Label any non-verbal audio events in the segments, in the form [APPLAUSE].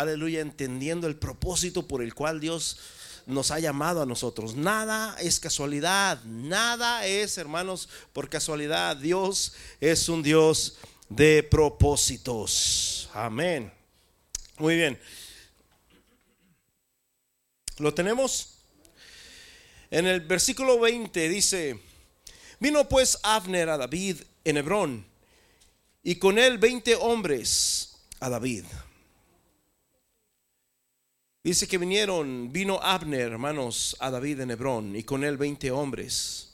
aleluya, entendiendo el propósito por el cual Dios nos ha llamado a nosotros. Nada es casualidad, nada es, hermanos, por casualidad. Dios es un Dios de propósitos. Amén. Muy bien. ¿Lo tenemos? En el versículo 20 dice, vino pues Abner a David en Hebrón y con él 20 hombres a David. Dice que vinieron, vino Abner, hermanos, a David en Hebrón y con él 20 hombres.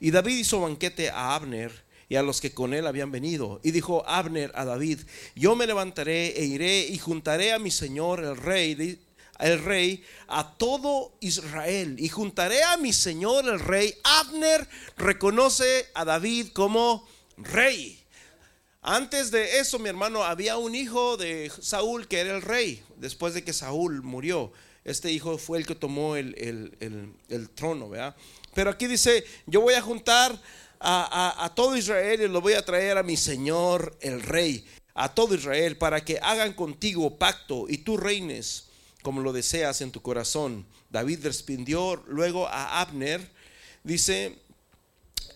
Y David hizo banquete a Abner y a los que con él habían venido. Y dijo Abner a David, yo me levantaré e iré y juntaré a mi señor el rey, el rey a todo Israel. Y juntaré a mi señor el rey. Abner reconoce a David como rey. Antes de eso, mi hermano, había un hijo de Saúl que era el rey, después de que Saúl murió. Este hijo fue el que tomó el, trono, ¿verdad? Pero aquí dice, yo voy a juntar a, a, todo Israel y lo voy a traer a mi Señor el rey, a todo Israel, para que hagan contigo pacto y tú reines como lo deseas en tu corazón. David respondió luego a Abner, dice,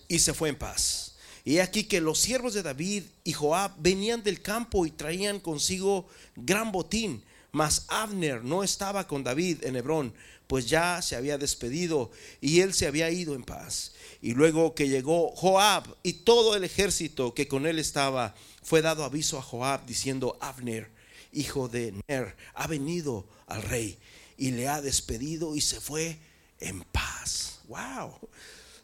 y se fue en paz. Y aquí que los siervos de David y Joab venían del campo y traían consigo gran botín. Mas Abner no estaba con David en Hebrón, pues ya se había despedido y él se había ido en paz. Y luego que llegó Joab y todo el ejército que con él estaba, fue dado aviso a Joab diciendo, Abner, hijo de Ner, ha venido al rey y le ha despedido y se fue en paz. Wow.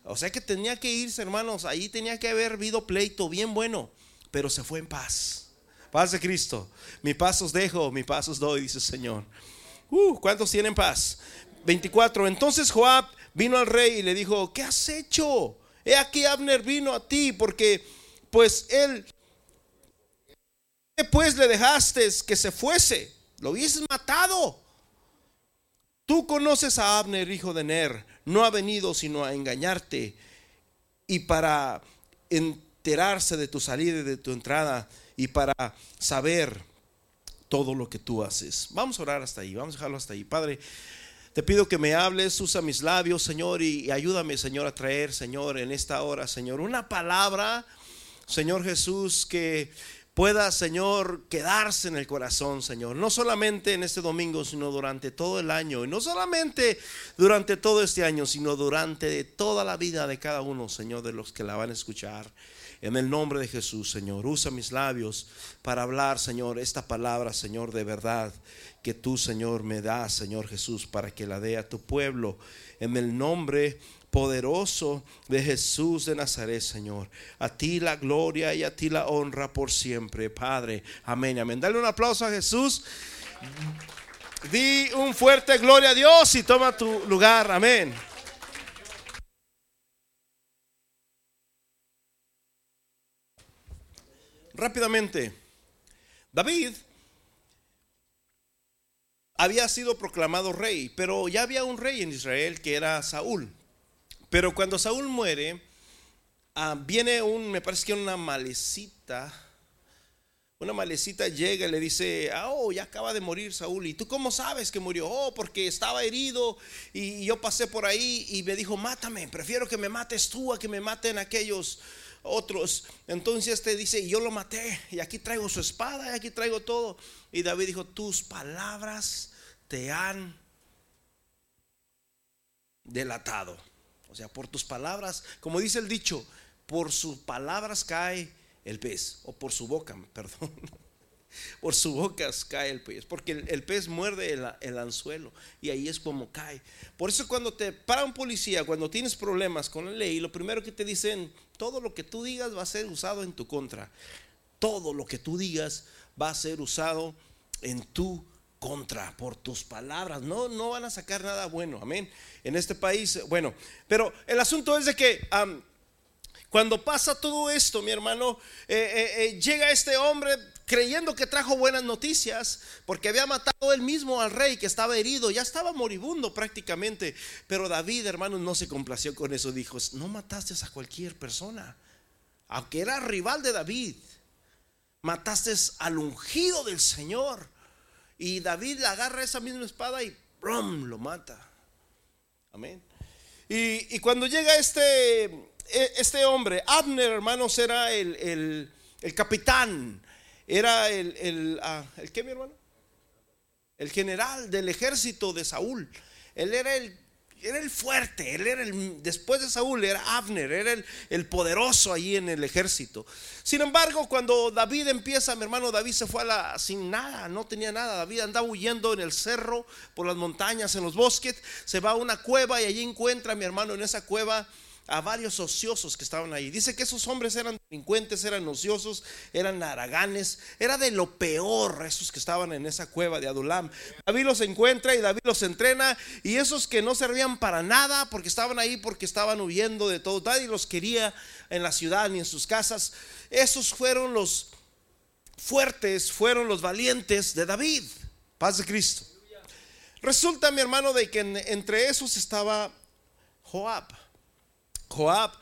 O sea que tenía que irse, hermanos. Ahí tenía que haber habido pleito bien bueno, pero se fue en paz. Paz de Cristo. Mi paz os dejo, mi paz os doy, dice el Señor. Uh, ¿cuántos tienen paz? 24. Entonces Joab vino al rey y le dijo, ¿qué has hecho? He aquí Abner vino a ti porque pues él, pues le dejaste que se fuese, lo hubieses matado. Tú conoces a Abner, hijo de Ner, no ha venido sino a engañarte y para enterarse de tu salida y de tu entrada y para saber todo lo que tú haces. Vamos a orar hasta ahí, vamos a dejarlo hasta ahí. Padre, te pido que me hables, usa mis labios, Señor, y, ayúdame, Señor, a traer, Señor, en esta hora, Señor, una palabra, Señor Jesús, que pueda, Señor, quedarse en el corazón, Señor. No solamente en este domingo, sino durante todo el año. Y no solamente durante todo este año, sino durante toda la vida de cada uno, Señor, de los que la van a escuchar. En el nombre de Jesús, Señor, usa mis labios para hablar, Señor, esta palabra, Señor, de verdad que tú, Señor, me das, Señor Jesús, para que la dé a tu pueblo. En el nombre poderoso de Jesús de Nazaret, Señor. A ti la gloria y a ti la honra por siempre, Padre. Amén, amén. Dale un aplauso a Jesús. Di un fuerte gloria a Dios y toma tu lugar. Amén. Rápidamente, David había sido proclamado rey, pero ya había un rey en Israel que era Saúl. Pero cuando Saúl muere, ah, viene un, me parece que una malecita, una malecita llega y le dice, ah, oh, ya acaba de morir Saúl. ¿Y tú cómo sabes que murió? Oh, porque estaba herido y yo pasé por ahí y me dijo, mátame, prefiero que me mates tú a que me maten aquellos otros. Entonces te dice, yo lo maté y aquí traigo su espada y aquí traigo todo. Y David dijo, tus palabras te han delatado. O sea, por tus palabras, como dice el dicho, por sus palabras cae el pez, o por su boca, [LAUGHS] perdón. Por su boca cae el pez, porque el, pez muerde el, anzuelo y ahí es como cae. Por eso cuando te para un policía, cuando tienes problemas con la ley, lo primero que te dicen, todo lo que tú digas va a ser usado en tu contra. Todo lo que tú digas va a ser usado en tu contra por tus palabras. No, no van a sacar nada bueno. Amén. En este país, bueno, pero el asunto es de que cuando pasa todo esto, mi hermano, eh, eh, eh, llega este hombre creyendo que trajo buenas noticias, porque había matado él mismo al rey que estaba herido, ya estaba moribundo prácticamente. Pero David, hermano, no se complació con eso. Dijo, no mataste a cualquier persona, aunque era rival de David, mataste al ungido del Señor Y David agarra esa misma espada y ¡brum! lo mata. Amén. Y, cuando llega este, e, este hombre, Abner, hermanos, era el, capitán, era el, el, ah, ¿el qué, mi hermano? El general del ejército de Saúl. Él era el era el fuerte, él era el, después de Saúl era Abner, era el, el, poderoso allí en el ejército. Sin embargo, cuando David empieza, mi hermano David se fue a la, sin nada, no tenía nada. David andaba huyendo en el cerro, por las montañas, en los bosques, se va a una cueva y allí encuentra a mi hermano en esa cueva a varios ociosos que estaban ahí. Dice que esos hombres eran delincuentes, eran ociosos, eran haraganes, era de lo peor esos que estaban en esa cueva de Adulam. David los encuentra y David los entrena y esos que no servían para nada porque estaban ahí porque estaban huyendo de todo, nadie los quería en la ciudad ni en sus casas. Esos fueron los fuertes, fueron los valientes de David. Paz de Cristo. Resulta, mi hermano, de que entre esos estaba Joab. Joab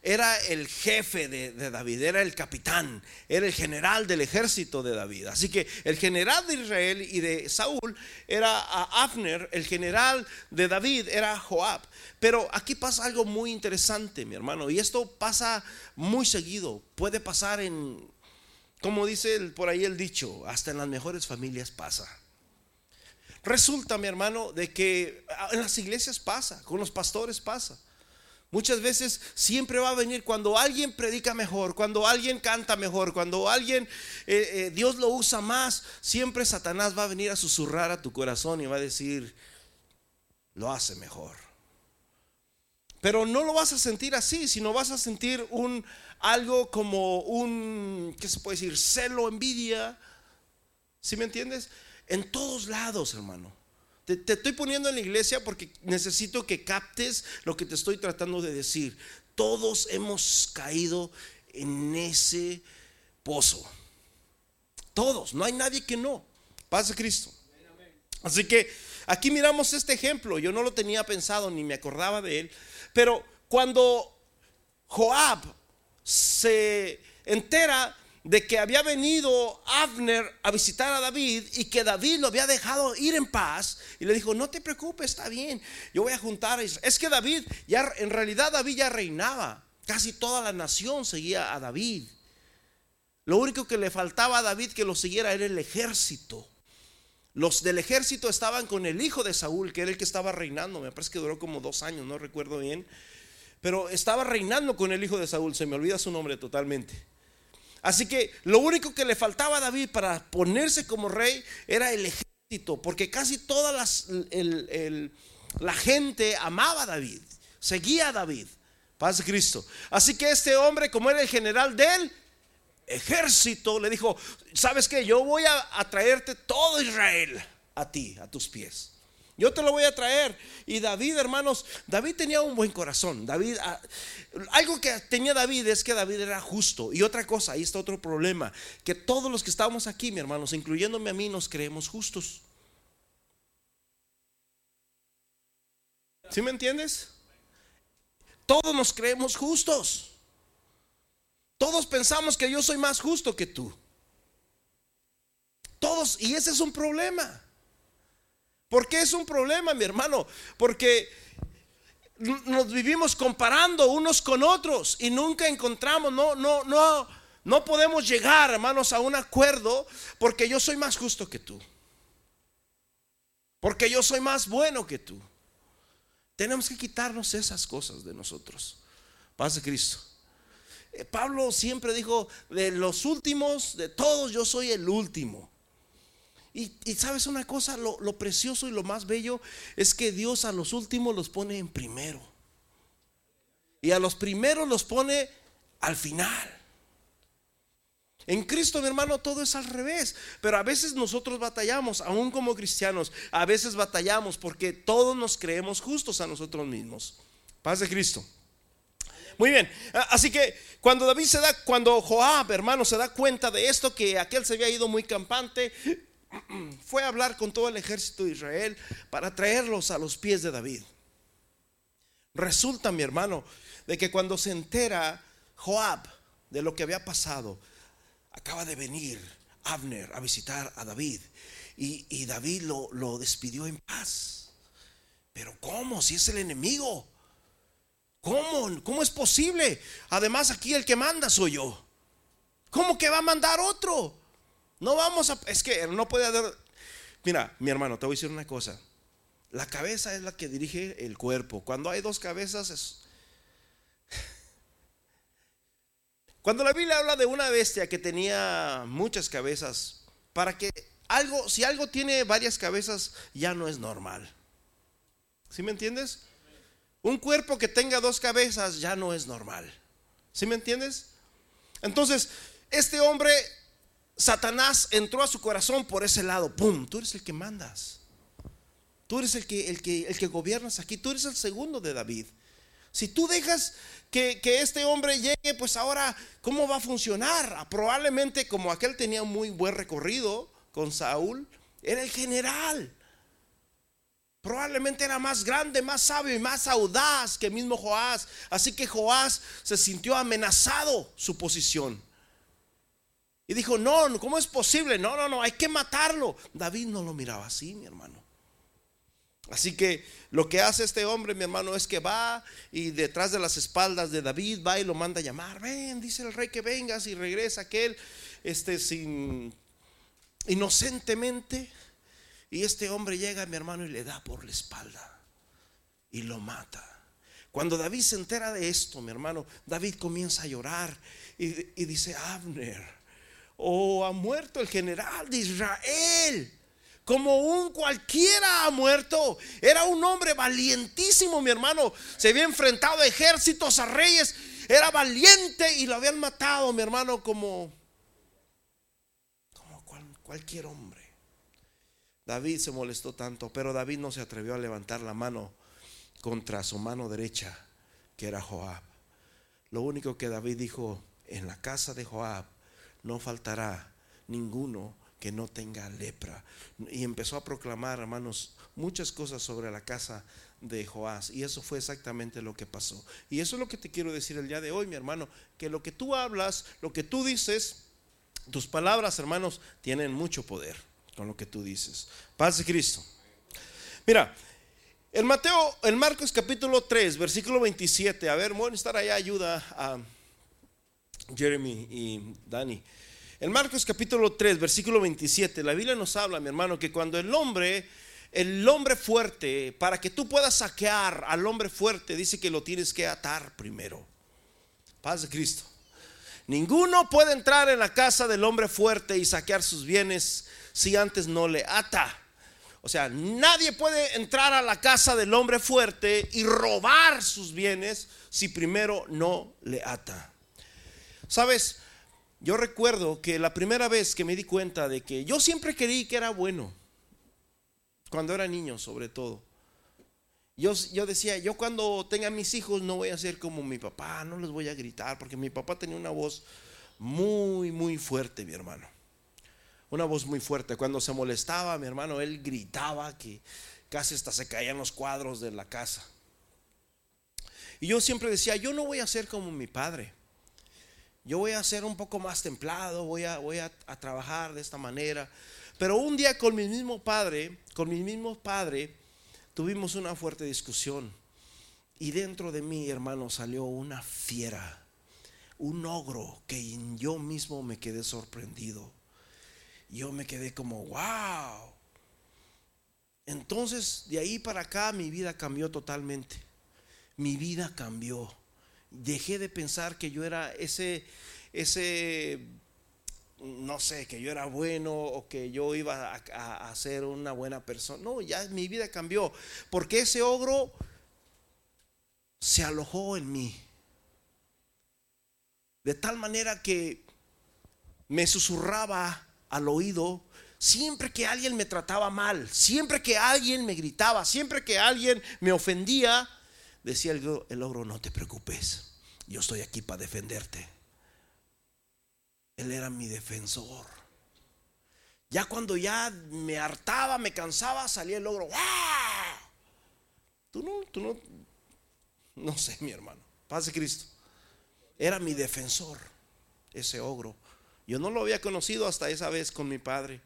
era el jefe de, David, era el capitán, era el general del ejército de David. Así que el general de Israel y de Saúl era Abner, el general de David era Joab. Pero aquí pasa algo muy interesante, mi hermano, y esto pasa muy seguido. Puede pasar en, como dice por ahí el dicho, hasta en las mejores familias pasa. Resulta, mi hermano, de que en las iglesias pasa, con los pastores pasa. Muchas veces siempre va a venir cuando alguien predica mejor, cuando alguien canta mejor, cuando alguien eh, eh, Dios lo usa más, siempre Satanás va a venir a susurrar a tu corazón y va a decir, lo hace mejor. Pero no lo vas a sentir así, sino vas a sentir un algo como un, ¿qué se puede decir? Celo, envidia. ¿Sí me entiendes? En todos lados, hermano. Te, estoy poniendo en la iglesia porque necesito que captes lo que te estoy tratando de decir. Todos hemos caído en ese pozo. Todos, no hay nadie que no. Paz de Cristo. Así que aquí miramos este ejemplo. Yo no lo tenía pensado ni me acordaba de él. Pero cuando Joab se entera de que había venido Abner a visitar a David y que David lo había dejado ir en paz y le dijo, no te preocupes, está bien, yo voy a juntar a Israel. Es que David, ya en realidad David ya reinaba, casi toda la nación seguía a David. Lo único que le faltaba a David que lo siguiera era el ejército. Los del ejército estaban con el hijo de Saúl, que era el que estaba reinando, me parece que duró como dos años, no recuerdo bien, pero estaba reinando con el hijo de Saúl, se me olvida su nombre totalmente. Así que lo único que le faltaba a David para ponerse como rey era el ejército, porque casi toda la gente amaba a David, seguía a David. Paz de Cristo. Así que este hombre, como era el general del ejército, le dijo, ¿sabes qué? Yo voy a, a traerte todo Israel a ti, a tus pies. Yo te lo voy a traer. Y David, hermanos, David tenía un buen corazón. David, ah, algo que tenía David es que David era justo. Y otra cosa, ahí está otro problema, que todos los que estamos aquí, mi hermanos, incluyéndome a mí, nos creemos justos. ¿Sí me entiendes? Todos nos creemos justos. Todos pensamos que yo soy más justo que tú. Todos, y ese es un problema. ¿Por qué es un problema, mi hermano? Porque nos vivimos comparando unos con otros y nunca encontramos, no, no, no, no podemos llegar, hermanos, a un acuerdo porque yo soy más justo que tú. Porque yo soy más bueno que tú. Tenemos que quitarnos esas cosas de nosotros. Paz de Cristo. Eh, Pablo siempre dijo, de los últimos, de todos, yo soy el último. Y, sabes una cosa, lo, lo, precioso y lo más bello es que Dios a los últimos los pone en primero. Y a los primeros los pone al final. En Cristo, mi hermano, todo es al revés. Pero a veces nosotros batallamos, aún como cristianos, a veces batallamos porque todos nos creemos justos a nosotros mismos. Paz de Cristo. Muy bien, así que cuando David se da, cuando Joab, hermano, se da cuenta de esto, que aquel se había ido muy campante, fue a hablar con todo el ejército de Israel para traerlos a los pies de David. Resulta, mi hermano, de que cuando se entera Joab de lo que había pasado, acaba de venir Abner a visitar a David. y, David lo, lo despidió en paz. Pero ¿cómo? Si es el enemigo. ¿Cómo? ¿Cómo es posible? Además aquí el que manda soy yo. ¿Cómo que va a mandar otro? No vamos a... Es que no puede haber... Mira, mi hermano, te voy a decir una cosa. La cabeza es la que dirige el cuerpo. Cuando hay dos cabezas es... [SIGHS] Cuando la Biblia habla de una bestia que tenía muchas cabezas, para que algo, si algo tiene varias cabezas, ya no es normal. ¿Sí me entiendes? Un cuerpo que tenga dos cabezas ya no es normal. ¿Sí me entiendes? Entonces, este hombre, Satanás entró a su corazón por ese lado. ¡Pum! Tú eres el que mandas. Tú eres el que, el que, el que gobiernas aquí. Tú eres el segundo de David. Si tú dejas que, que, este hombre llegue, pues ahora, ¿cómo va a funcionar? Probablemente como aquel tenía muy buen recorrido con Saúl, era el general. Probablemente era más grande, más sabio y más audaz que mismo Joás. Así que Joás se sintió amenazado su posición. Y dijo, no, ¿cómo es posible? No, no, no, hay que matarlo. David no lo miraba así, mi hermano. Así que lo que hace este hombre, mi hermano, es que va y detrás de las espaldas de David va y lo manda a llamar. Ven, dice el rey que vengas y regresa aquel, este, sin inocentemente. Y este hombre llega, mi hermano, y le da por la espalda y lo mata. Cuando David se entera de esto, mi hermano, David comienza a llorar y, y dice, Abner, oh, ha muerto el general de Israel como un cualquiera ha muerto. Era un hombre valientísimo, mi hermano. Se había enfrentado a ejércitos, a reyes. Era valiente y lo habían matado, mi hermano, como, como cualquier hombre. David se molestó tanto, pero David no se atrevió a levantar la mano contra su mano derecha, que era Joab. Lo único que David dijo, en la casa de Joab no faltará ninguno que no tenga lepra. Y empezó a proclamar, hermanos, muchas cosas sobre la casa de Joás. Y eso fue exactamente lo que pasó. Y eso es lo que te quiero decir el día de hoy, mi hermano, que lo que tú hablas, lo que tú dices, tus palabras, hermanos, tienen mucho poder con lo que tú dices. Paz de Cristo. Mira, el Mateo, el Marcos capítulo 3, versículo 27. A ver, bueno, estar allá ayuda a Jeremy y Dani. En Marcos capítulo 3, versículo 27, la Biblia nos habla, mi hermano, que cuando el hombre, el hombre fuerte, para que tú puedas saquear al hombre fuerte, dice que lo tienes que atar primero. Paz de Cristo. Ninguno puede entrar en la casa del hombre fuerte y saquear sus bienes si antes no le ata. O sea, nadie puede entrar a la casa del hombre fuerte y robar sus bienes si primero no le ata. ¿Sabes? Yo recuerdo que la primera vez que me di cuenta de que yo siempre creí que era bueno, cuando era niño sobre todo. Yo, yo, decía, yo cuando tenga mis hijos no voy a ser como mi papá, no les voy a gritar, porque mi papá tenía una voz muy, muy fuerte, mi hermano. Una voz muy fuerte. Cuando se molestaba, mi hermano, él gritaba que casi hasta se caían los cuadros de la casa. Y yo siempre decía, yo no voy a ser como mi padre yo voy a ser un poco más templado, voy a, voy a, trabajar de esta manera. Pero un día con mi mismo padre, con mi mismo padre, tuvimos una fuerte discusión. Y dentro de mí, hermano, salió una fiera, un ogro que yo mismo me quedé sorprendido. Yo me quedé como, wow. Entonces, de ahí para acá, mi vida cambió totalmente. Mi vida cambió dejé de pensar que yo era ese, ese, no sé, que yo era bueno o que yo iba a, ser una buena persona. No, ya mi vida cambió, porque ese ogro se alojó en mí. De tal manera que me susurraba al oído siempre que alguien me trataba mal, siempre que alguien me gritaba, siempre que alguien me ofendía, Decía el, el ogro, no te preocupes, yo estoy aquí para defenderte. Él era mi defensor. Ya cuando ya me hartaba, me cansaba, salía el ogro. Tú no, tú no, no sé, mi hermano. Paz de Cristo. Era mi defensor, ese ogro. Yo no lo había conocido hasta esa vez con mi padre.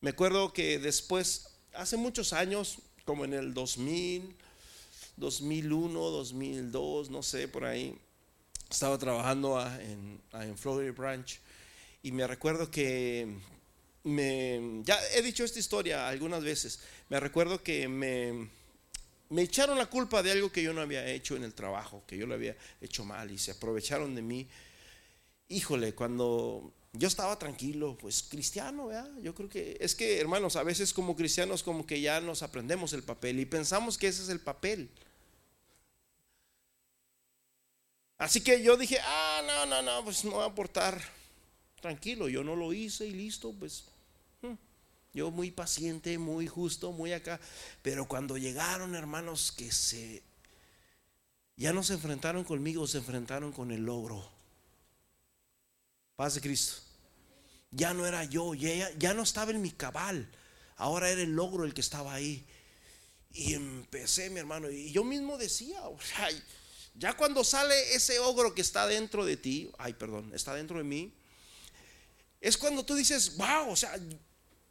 Me acuerdo que después, hace muchos años, como en el 2000, 2001, 2002, no sé, por ahí, estaba trabajando en, en Florida Branch. Y me recuerdo que me, ya he dicho esta historia algunas veces, me recuerdo que me, me echaron la culpa de algo que yo no había hecho en el trabajo, que yo lo había hecho mal y se aprovecharon de mí. Híjole, cuando yo estaba tranquilo, pues cristiano, ¿verdad? Yo creo que es que, hermanos, a veces como cristianos como que ya nos aprendemos el papel y pensamos que ese es el papel. Así que yo dije, ah, no, no, no, pues no voy a aportar. Tranquilo, yo no lo hice y listo, pues hmm, yo muy paciente, muy justo, muy acá. Pero cuando llegaron, hermanos, que se, ya no se enfrentaron conmigo, se enfrentaron con el logro. Paz de Cristo. Ya no era yo, ya, ya no estaba en mi cabal. Ahora era el logro el que estaba ahí. Y empecé, mi hermano, y yo mismo decía, ya cuando sale ese ogro que está dentro de ti, ay, perdón, está dentro de mí, es cuando tú dices, wow, o sea,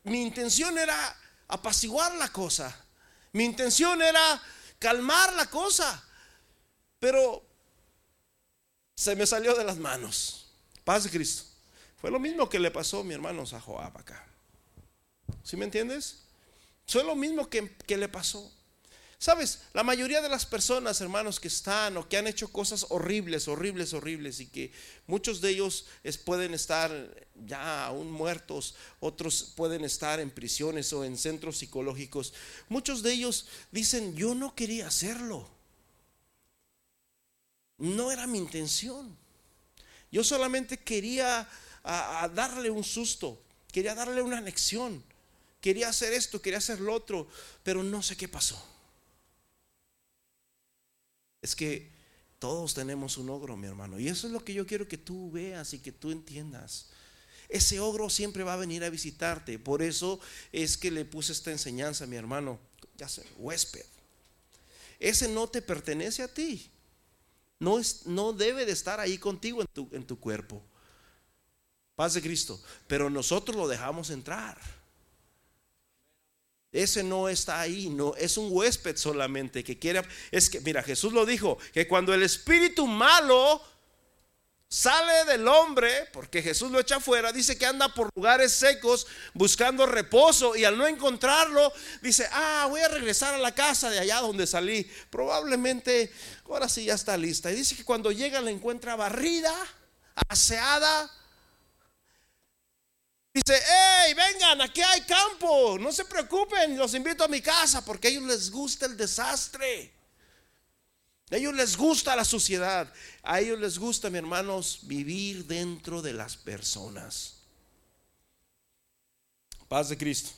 mi intención era apaciguar la cosa, mi intención era calmar la cosa, pero se me salió de las manos. Paz de Cristo. Fue lo mismo que le pasó mi hermano a Joab acá. ¿Sí me entiendes? Fue lo mismo que, que le pasó. Sabes, la mayoría de las personas, hermanos, que están o que han hecho cosas horribles, horribles, horribles y que muchos de ellos pueden estar ya aún muertos, otros pueden estar en prisiones o en centros psicológicos. Muchos de ellos dicen, yo no quería hacerlo. No era mi intención. Yo solamente quería darle un susto, quería darle una lección, quería hacer esto, quería hacer lo otro, pero no sé qué pasó. Es que todos tenemos un ogro, mi hermano. Y eso es lo que yo quiero que tú veas y que tú entiendas. Ese ogro siempre va a venir a visitarte. Por eso es que le puse esta enseñanza mi hermano. Ya sé, huésped. Ese no te pertenece a ti. No, es, no debe de estar ahí contigo en tu, en tu cuerpo. Paz de Cristo. Pero nosotros lo dejamos entrar. Ese no está ahí, no es un huésped solamente que quiere. Es que, mira, Jesús lo dijo: que cuando el espíritu malo sale del hombre, porque Jesús lo echa afuera, dice que anda por lugares secos buscando reposo y al no encontrarlo, dice: Ah, voy a regresar a la casa de allá donde salí. Probablemente ahora sí ya está lista. Y dice que cuando llega la encuentra barrida, aseada Dice, hey, vengan, aquí hay campo, no se preocupen, los invito a mi casa porque a ellos les gusta el desastre. A ellos les gusta la suciedad. A ellos les gusta, mi hermanos, vivir dentro de las personas. Paz de Cristo.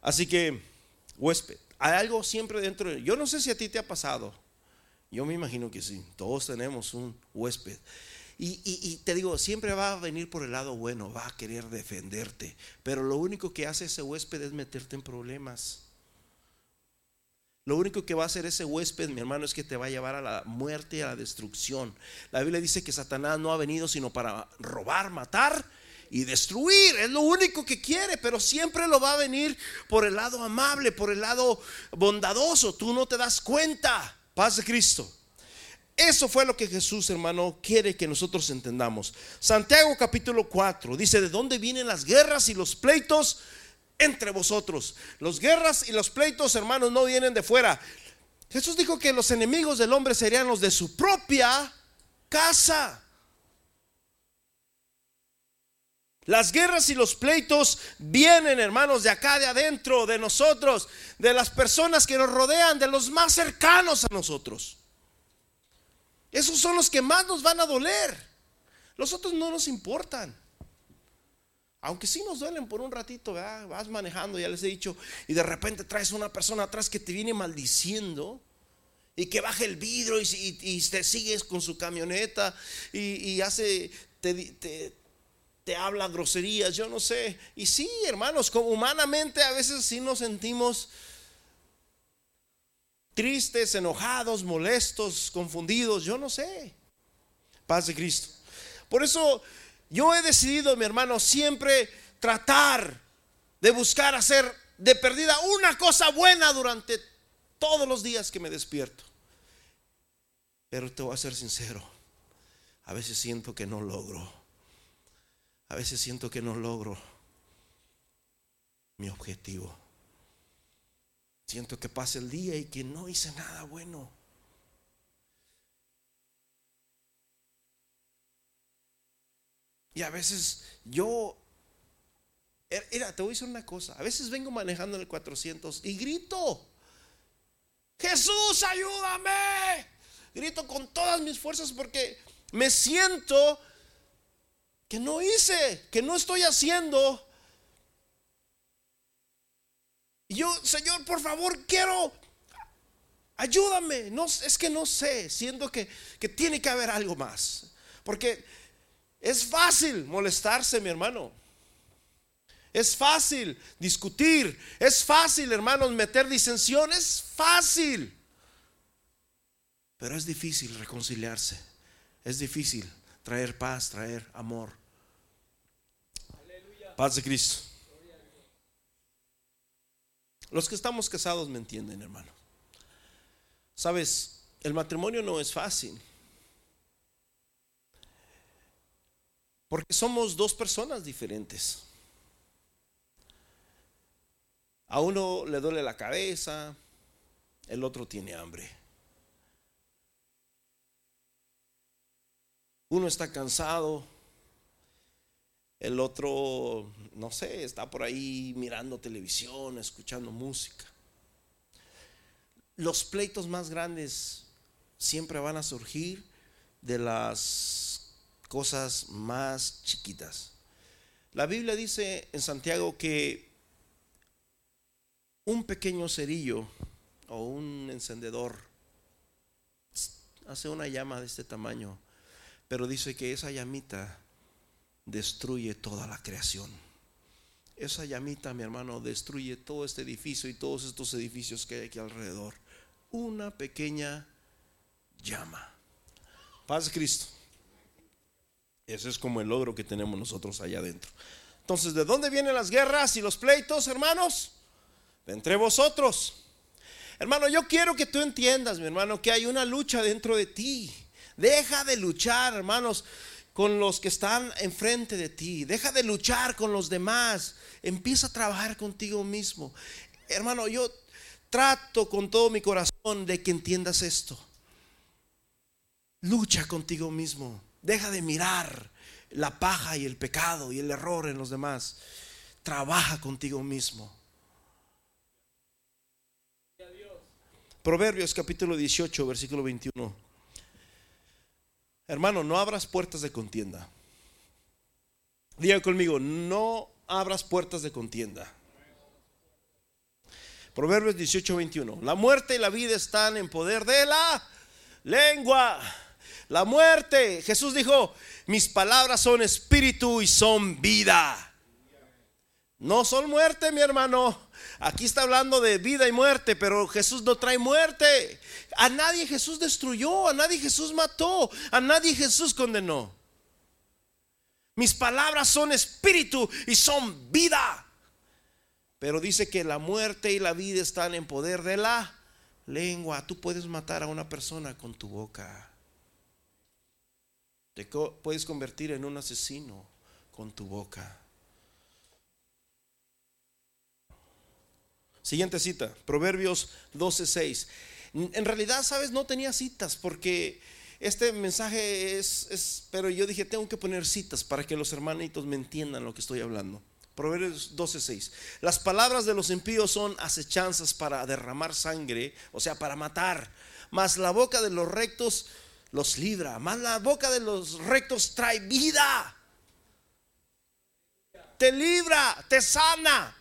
Así que, huésped, hay algo siempre dentro de... Yo no sé si a ti te ha pasado. Yo me imagino que sí, todos tenemos un huésped. Y, te digo, siempre va a venir por el lado bueno, va a querer defenderte, pero lo único que hace ese huésped es meterte en problemas. Lo único que va a hacer ese huésped, mi hermano, es que te va a llevar a la muerte y a la destrucción. La Biblia dice que Satanás no ha venido sino para robar, matar y destruir. Es lo único que quiere, pero siempre lo va a venir por el lado amable, por el lado bondadoso. Tú no te das cuenta. Paz de Cristo. Eso fue lo que Jesús, hermano, quiere que nosotros entendamos. Santiago capítulo 4 dice, ¿de dónde vienen las guerras y los pleitos entre vosotros? Los guerras y los pleitos, hermanos, no vienen de fuera. Jesús dijo que los enemigos del hombre serían los de su propia casa. Las guerras y los pleitos vienen, hermanos, de acá, de adentro, de nosotros, de las personas que nos rodean, de los más cercanos a nosotros. Esos son los que más nos van a doler. Los otros no nos importan. Aunque sí nos duelen por un ratito, vas manejando, ya les he dicho, y de repente traes una persona atrás que te viene maldiciendo y que baja el vidrio y, te sigues con su camioneta y, hace, te te habla groserías, yo no sé. Y sí, hermanos, como humanamente a veces sí nos sentimos tristes, enojados, molestos, confundidos, yo no sé. Paz de Cristo. Por eso yo he decidido, mi hermano, siempre tratar de buscar hacer de perdida una cosa buena durante todos los días que me despierto. Pero te voy a ser sincero, a veces siento que no logro. A veces siento que no logro mi objetivo. Siento que pasa el día y que no hice nada bueno. Y a veces yo, era, te voy a decir una cosa, a veces vengo manejando el 400 y grito, Jesús, ayúdame. Grito con todas mis fuerzas porque me siento que no hice, que no estoy haciendo y yo, Señor, por favor, quiero, ayúdame. No, es que no sé, siento que, que tiene que haber algo más. Porque es fácil molestarse, mi hermano. Es fácil discutir. Es fácil, hermanos, meter disensión. Es fácil. Pero es difícil reconciliarse. Es difícil traer paz, traer amor. Paz de Cristo. Los que estamos casados me entienden, hermano. Sabes, el matrimonio no es fácil. Porque somos dos personas diferentes. A uno le duele la cabeza, el otro tiene hambre. Uno está cansado, el otro, no sé, está por ahí mirando televisión, escuchando música. Los pleitos más grandes siempre van a surgir de las cosas más chiquitas. La Biblia dice en Santiago que un pequeño cerillo o un encendedor hace una llama de este tamaño, pero dice que esa llamita destruye toda la creación. Esa llamita, mi hermano, destruye todo este edificio y todos estos edificios que hay aquí alrededor. Una pequeña llama. Paz Cristo. Ese es como el logro que tenemos nosotros allá adentro. Entonces, ¿de dónde vienen las guerras y los pleitos, hermanos? De entre vosotros. Hermano, yo quiero que tú entiendas, mi hermano, que hay una lucha dentro de ti. Deja de luchar, hermanos con los que están enfrente de ti. Deja de luchar con los demás. Empieza a trabajar contigo mismo. Hermano, yo trato con todo mi corazón de que entiendas esto. Lucha contigo mismo. Deja de mirar la paja y el pecado y el error en los demás. Trabaja contigo mismo. Proverbios capítulo 18, versículo 21. Hermano, no abras puertas de contienda. Diga conmigo, no abras puertas de contienda. Proverbios 18, 21. La muerte y la vida están en poder de la lengua. La muerte, Jesús dijo, mis palabras son espíritu y son vida. No son muerte, mi hermano. Aquí está hablando de vida y muerte, pero Jesús no trae muerte. A nadie Jesús destruyó, a nadie Jesús mató, a nadie Jesús condenó. Mis palabras son espíritu y son vida. Pero dice que la muerte y la vida están en poder de la lengua. Tú puedes matar a una persona con tu boca. Te puedes convertir en un asesino con tu boca. Siguiente cita, Proverbios 12:6. En realidad, sabes, no tenía citas porque este mensaje es, es, pero yo dije, tengo que poner citas para que los hermanitos me entiendan lo que estoy hablando. Proverbios 12:6. Las palabras de los impíos son acechanzas para derramar sangre, o sea, para matar. Mas la boca de los rectos los libra. Mas la boca de los rectos trae vida. Te libra, te sana.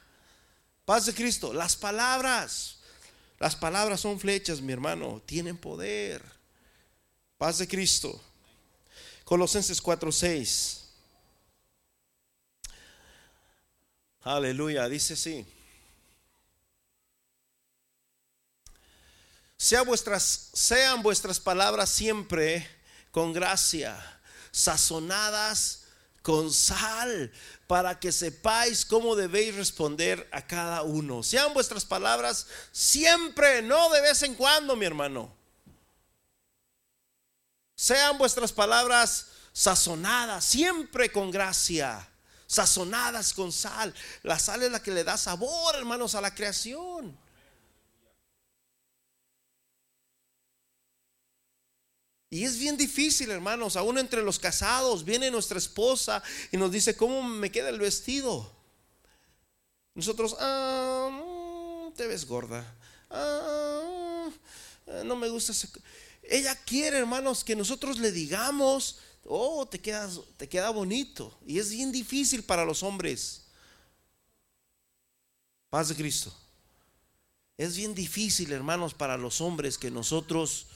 Paz de Cristo. Las palabras. Las palabras son flechas, mi hermano. Tienen poder. Paz de Cristo. Colosenses 4:6. Aleluya. Dice así. Sea vuestras, sean vuestras palabras siempre con gracia sazonadas con sal, para que sepáis cómo debéis responder a cada uno. Sean vuestras palabras siempre, no de vez en cuando, mi hermano. Sean vuestras palabras sazonadas, siempre con gracia, sazonadas con sal. La sal es la que le da sabor, hermanos, a la creación. Y es bien difícil, hermanos, aún entre los casados, viene nuestra esposa y nos dice, ¿cómo me queda el vestido? Nosotros, ah, mm, te ves gorda. Ah, no me gusta Ella quiere, hermanos, que nosotros le digamos, oh, te, quedas, te queda bonito. Y es bien difícil para los hombres. Paz de Cristo. Es bien difícil, hermanos, para los hombres que nosotros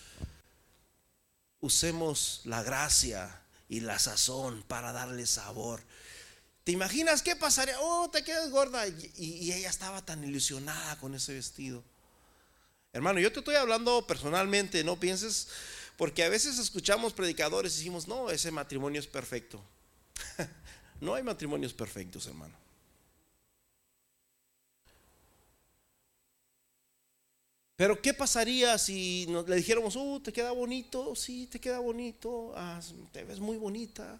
usemos la gracia y la sazón para darle sabor. ¿Te imaginas qué pasaría? Oh, te quedas gorda. Y, ella estaba tan ilusionada con ese vestido. Hermano, yo te estoy hablando personalmente, no pienses, porque a veces escuchamos predicadores y decimos, no, ese matrimonio es perfecto. [LAUGHS] no hay matrimonios perfectos, hermano. Pero ¿qué pasaría si nos, le dijéramos, uh, te queda bonito, sí, te queda bonito, ah, te ves muy bonita,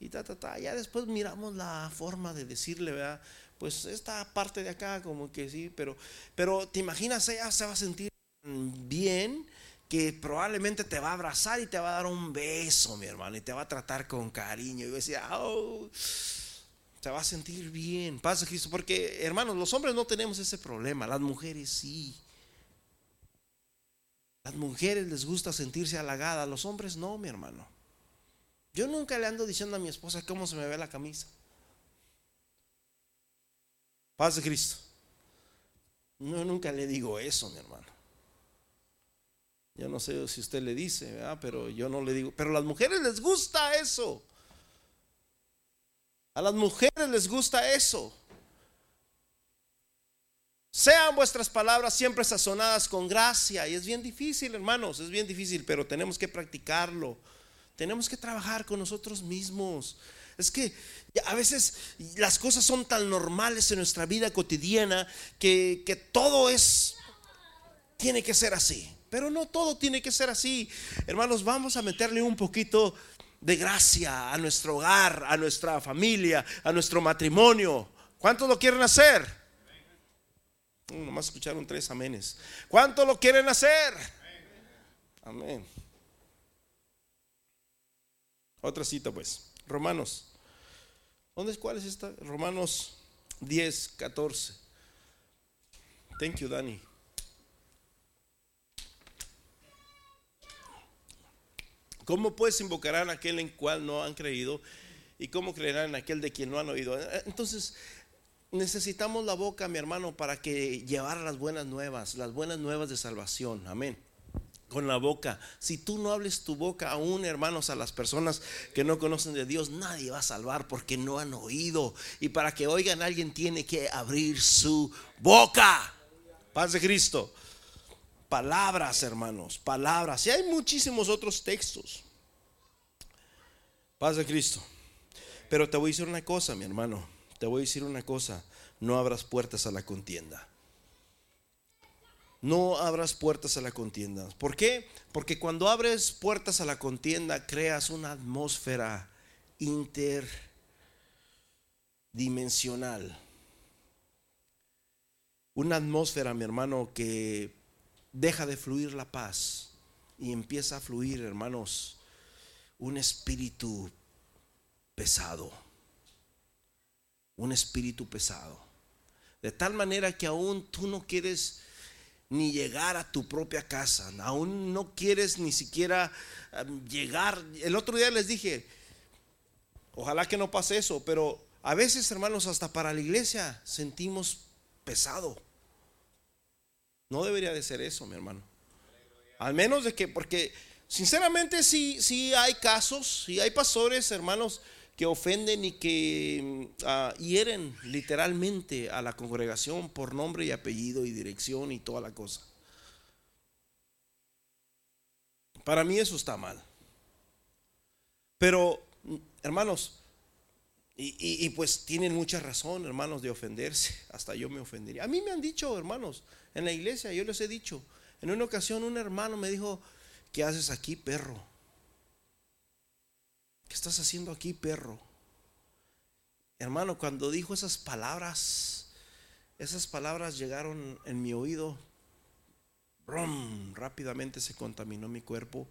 y ta, ta, ta. Ya después miramos la forma de decirle, ¿verdad? Pues esta parte de acá, como que sí, pero, pero te imaginas, ella se va a sentir bien, que probablemente te va a abrazar y te va a dar un beso, mi hermano, y te va a tratar con cariño. Y decía, oh, te va a sentir bien. Pasa Cristo, porque hermanos, los hombres no tenemos ese problema, las mujeres sí. Las mujeres les gusta sentirse halagadas, los hombres no, mi hermano. Yo nunca le ando diciendo a mi esposa cómo se me ve la camisa. Paz de Cristo. No, nunca le digo eso, mi hermano. Yo no sé si usted le dice, pero yo no le digo. Pero a las mujeres les gusta eso. A las mujeres les gusta eso. Sean vuestras palabras siempre sazonadas con gracia. Y es bien difícil, hermanos, es bien difícil, pero tenemos que practicarlo. Tenemos que trabajar con nosotros mismos. Es que a veces las cosas son tan normales en nuestra vida cotidiana que, que todo es, tiene que ser así. Pero no todo tiene que ser así. Hermanos, vamos a meterle un poquito de gracia a nuestro hogar, a nuestra familia, a nuestro matrimonio. ¿Cuántos lo quieren hacer? Nomás escucharon tres amenes. ¿Cuánto lo quieren hacer? Amén. Otra cita pues. Romanos. ¿Dónde es cuál es esta? Romanos 10, 14. Thank you, Dani. ¿Cómo pues invocarán a aquel en cual no han creído? ¿Y cómo creerán en aquel de quien no han oído? Entonces, necesitamos la boca, mi hermano, para que llevar las buenas nuevas, las buenas nuevas de salvación. Amén. Con la boca. Si tú no hables tu boca aún, hermanos, a las personas que no conocen de Dios, nadie va a salvar porque no han oído. Y para que oigan, alguien tiene que abrir su boca. Paz de Cristo. Palabras, hermanos, palabras. Y hay muchísimos otros textos. Paz de Cristo. Pero te voy a decir una cosa, mi hermano te voy a decir una cosa, no abras puertas a la contienda. No abras puertas a la contienda. ¿Por qué? Porque cuando abres puertas a la contienda creas una atmósfera interdimensional. Una atmósfera, mi hermano, que deja de fluir la paz y empieza a fluir, hermanos, un espíritu pesado un espíritu pesado. De tal manera que aún tú no quieres ni llegar a tu propia casa, aún no quieres ni siquiera llegar. El otro día les dije, ojalá que no pase eso, pero a veces, hermanos, hasta para la iglesia sentimos pesado. No debería de ser eso, mi hermano. Al menos de que, porque sinceramente sí hay casos, sí hay pastores, hermanos, que ofenden y que ah, hieren literalmente a la congregación por nombre y apellido y dirección y toda la cosa. Para mí eso está mal. Pero hermanos, y, pues tienen mucha razón, hermanos, de ofenderse. [LAUGHS] Hasta yo me ofendería. A mí me han dicho, hermanos, en la iglesia, yo les he dicho. En una ocasión un hermano me dijo, ¿qué haces aquí, perro? ¿Qué estás haciendo aquí, perro? Hermano, cuando dijo esas palabras, esas palabras llegaron en mi oído. rápidamente se contaminó mi cuerpo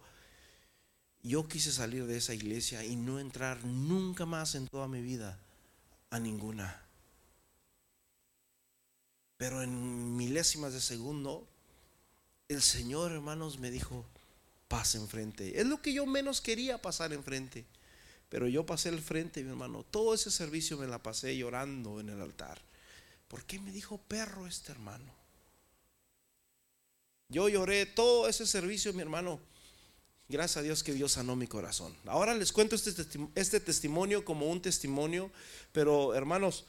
yo quise salir de esa iglesia y no entrar nunca más en toda mi vida a ninguna. Pero en milésimas de segundo, el Señor, hermanos, me dijo, pase enfrente. Es lo que yo menos quería pasar enfrente. Pero yo pasé el frente, mi hermano. Todo ese servicio me la pasé llorando en el altar. ¿Por qué me dijo perro este hermano? Yo lloré todo ese servicio, mi hermano Gracias a Dios que Dios sanó mi corazón. Ahora les cuento este, este testimonio como un testimonio, pero hermanos,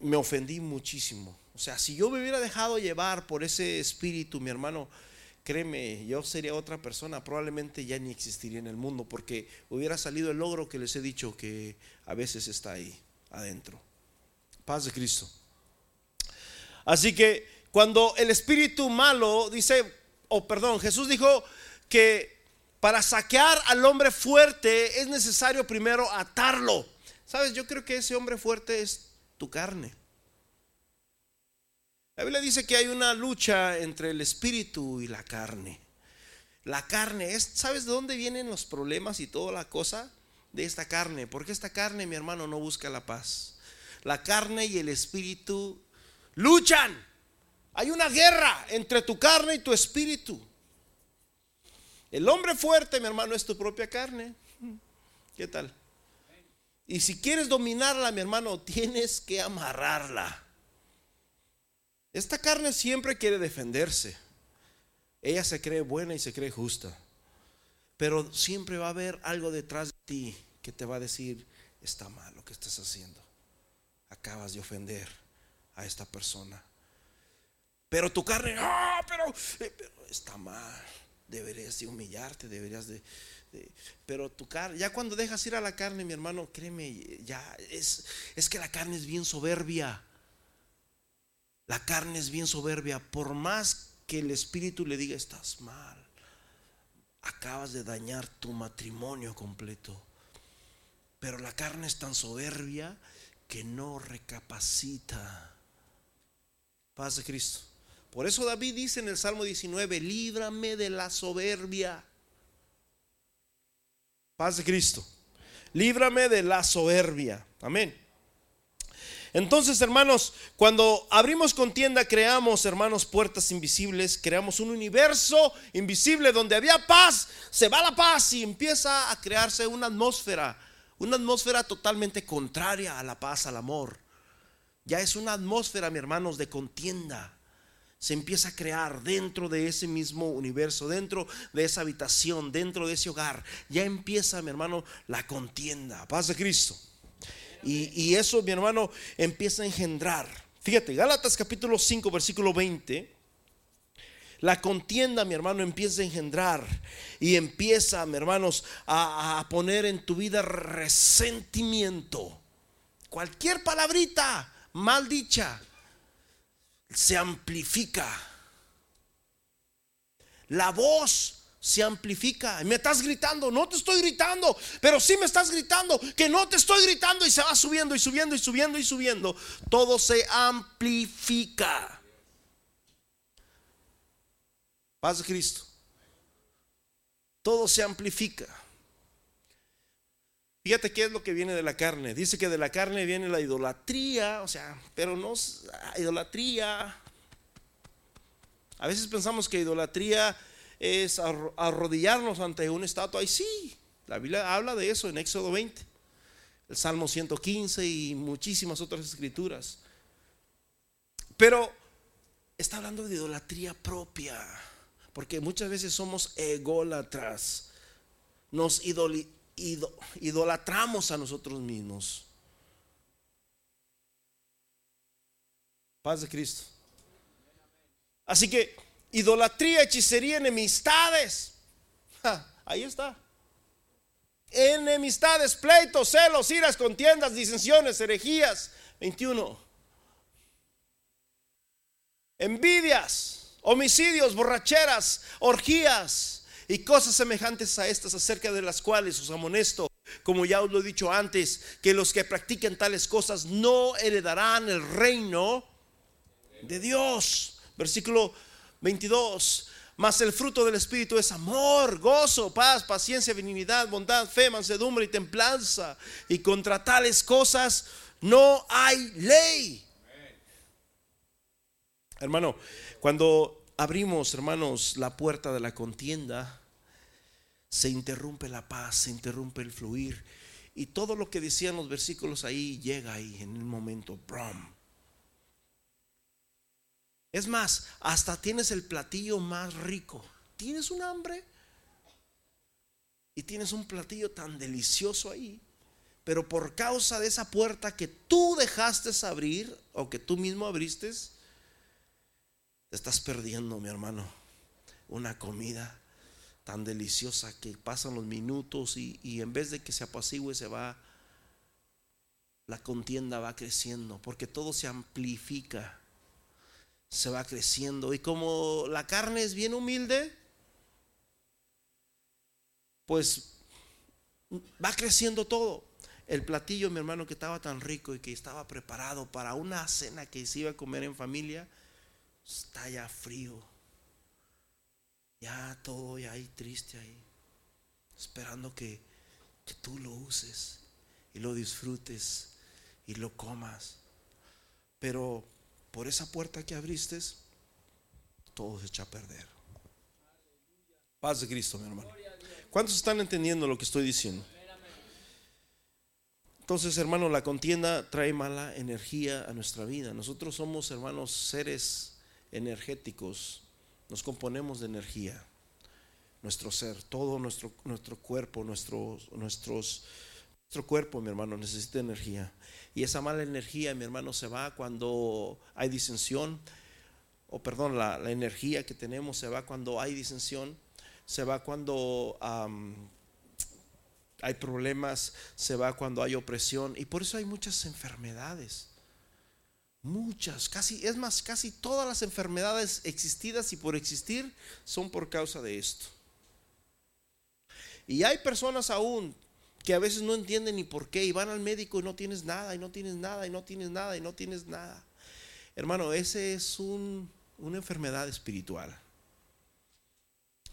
me ofendí muchísimo. O sea, si yo me hubiera dejado llevar por ese espíritu, mi hermano, créeme, yo sería otra persona, probablemente ya ni existiría en el mundo, porque hubiera salido el logro que les he dicho que a veces está ahí, adentro. Paz de Cristo. Así que cuando el espíritu malo dice, o perdón, Jesús dijo que para saquear al hombre fuerte es necesario primero atarlo. Sabes, yo creo que ese hombre fuerte es tu carne. La Biblia dice que hay una lucha entre el espíritu y la carne. La carne es, ¿sabes de dónde vienen los problemas y toda la cosa? De esta carne. Porque esta carne, mi hermano, no busca la paz. La carne y el espíritu luchan. Hay una guerra entre tu carne y tu espíritu. El hombre fuerte, mi hermano, es tu propia carne. ¿Qué tal? Y si quieres dominarla, mi hermano, tienes que amarrarla. Esta carne siempre quiere defenderse. Ella se cree buena y se cree justa. Pero siempre va a haber algo detrás de ti que te va a decir, está mal lo que estás haciendo. Acabas de ofender a esta persona. Pero tu carne, ah, pero, está mal deberías de humillarte, deberías de, pero tu carne, ya cuando dejas ir a la carne, mi hermano, créeme, ya es, es que la carne es bien soberbia. La carne es bien soberbia. Por más que el espíritu le diga, estás mal, acabas de dañar tu matrimonio completo. Pero la carne es tan soberbia que no recapacita. Paz de Cristo. Por eso David dice en el Salmo 19, líbrame de la soberbia. Paz de Cristo. Líbrame de la soberbia. Amén. Entonces, hermanos, cuando abrimos contienda, creamos, hermanos, puertas invisibles, creamos un universo invisible donde había paz, se va la paz y empieza a crearse una atmósfera, una atmósfera totalmente contraria a la paz, al amor. Ya es una atmósfera, mi hermanos, de contienda se empieza a crear dentro de ese mismo universo, dentro de esa habitación, dentro de ese hogar. Ya empieza, mi hermano, la contienda. Paz de Cristo. Y, eso, mi hermano, empieza a engendrar. Fíjate, Gálatas capítulo 5, versículo 20. La contienda, mi hermano, empieza a engendrar y empieza, mi hermanos, a, a poner en tu vida resentimiento. Cualquier palabrita mal dicha, se amplifica. La voz se amplifica. Me estás gritando, no te estoy gritando, pero sí me estás gritando, que no te estoy gritando y se va subiendo y subiendo y subiendo y subiendo. Todo se amplifica. Paz de Cristo. Todo se amplifica. Fíjate qué es lo que viene de la carne. Dice que de la carne viene la idolatría, o sea, pero no idolatría. A veces pensamos que idolatría es arrodillarnos ante una estatua. Y sí, la Biblia habla de eso en Éxodo 20, el Salmo 115 y muchísimas otras escrituras. Pero está hablando de idolatría propia, porque muchas veces somos ególatras. Nos idolatramos idolatramos a nosotros mismos. Paz de Cristo. Así que idolatría, hechicería, enemistades. ahí está. enemistades, pleitos, celos, iras, contiendas, disensiones, herejías. 21. Envidias, homicidios, borracheras, orgías y cosas semejantes a estas acerca de las cuales os amonesto, como ya os lo he dicho antes, que los que practiquen tales cosas no heredarán el reino de Dios. Versículo 22. Mas el fruto del Espíritu es amor, gozo, paz, paciencia, benignidad, bondad, fe, mansedumbre y templanza. Y contra tales cosas no hay ley. Hermano, cuando abrimos, hermanos, la puerta de la contienda, se interrumpe la paz, se interrumpe el fluir. Y todo lo que decían los versículos ahí llega ahí en el momento. Brum. Es más, hasta tienes el platillo más rico. ¿Tienes un hambre? Y tienes un platillo tan delicioso ahí. Pero por causa de esa puerta que tú dejaste abrir o que tú mismo abriste, te estás perdiendo, mi hermano, una comida tan deliciosa que pasan los minutos y, y en vez de que se apacigüe se va, la contienda va creciendo porque todo se amplifica se va creciendo. Y como la carne es bien humilde, pues va creciendo todo. El platillo, mi hermano, que estaba tan rico y que estaba preparado para una cena que se iba a comer en familia, está ya frío. Ya todo ya ahí triste ahí. Esperando que, que tú lo uses y lo disfrutes y lo comas. Pero por esa puerta que abriste, todo se echa a perder. Paz de Cristo, mi hermano. ¿Cuántos están entendiendo lo que estoy diciendo? Entonces, hermano, la contienda trae mala energía a nuestra vida. Nosotros somos, hermanos, seres energéticos. Nos componemos de energía. Nuestro ser, todo nuestro, nuestro cuerpo, nuestros, nuestros, nuestro cuerpo, mi hermano, necesita energía. Y esa mala energía, mi hermano, se va cuando hay disensión, o perdón, la, energía que tenemos se va cuando hay disensión, se va cuando hay problemas, se va cuando hay opresión. Y por eso hay muchas enfermedades. Muchas, casi, es más, casi todas las enfermedades existidas y por existir son por causa de esto. Y hay personas aún que a veces no entienden ni por qué y van al médico y no tienes nada y no tienes nada y no tienes nada y no tienes nada. Hermano, ese es un, una enfermedad espiritual.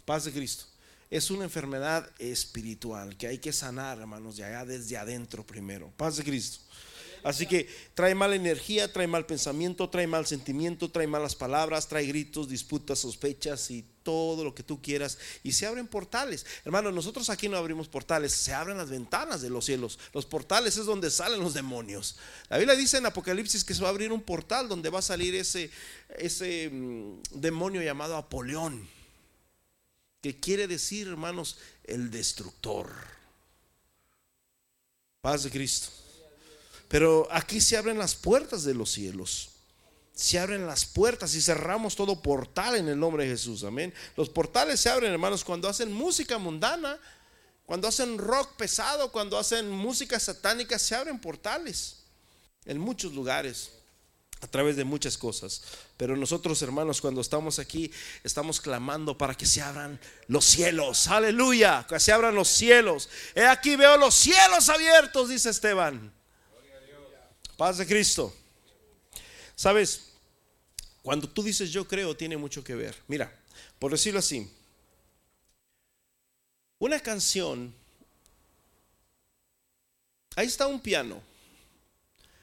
Paz de Cristo. Es una enfermedad espiritual que hay que sanar, hermanos, de allá desde adentro primero. Paz de Cristo. Así que trae mala energía, trae mal pensamiento, trae mal sentimiento, trae malas palabras, trae gritos, disputas, sospechas y todo lo que tú quieras. Y se abren portales. Hermano, nosotros aquí no abrimos portales, se abren las ventanas de los cielos. Los portales es donde salen los demonios. La Biblia dice en Apocalipsis que se va a abrir un portal donde va a salir ese, ese mm, demonio llamado Apolión. Que quiere decir, hermanos, el destructor. Paz de Cristo. Pero aquí se abren las puertas de los cielos. Se abren las puertas y cerramos todo portal en el nombre de Jesús. Amén. Los portales se abren, hermanos, cuando hacen música mundana, cuando hacen rock pesado, cuando hacen música satánica, se abren portales en muchos lugares a través de muchas cosas. Pero nosotros, hermanos, cuando estamos aquí, estamos clamando para que se abran los cielos. Aleluya, que se abran los cielos. He aquí veo los cielos abiertos, dice Esteban. Paz de Cristo. Sabes, cuando tú dices yo creo, tiene mucho que ver. Mira, por decirlo así, una canción, ahí está un piano,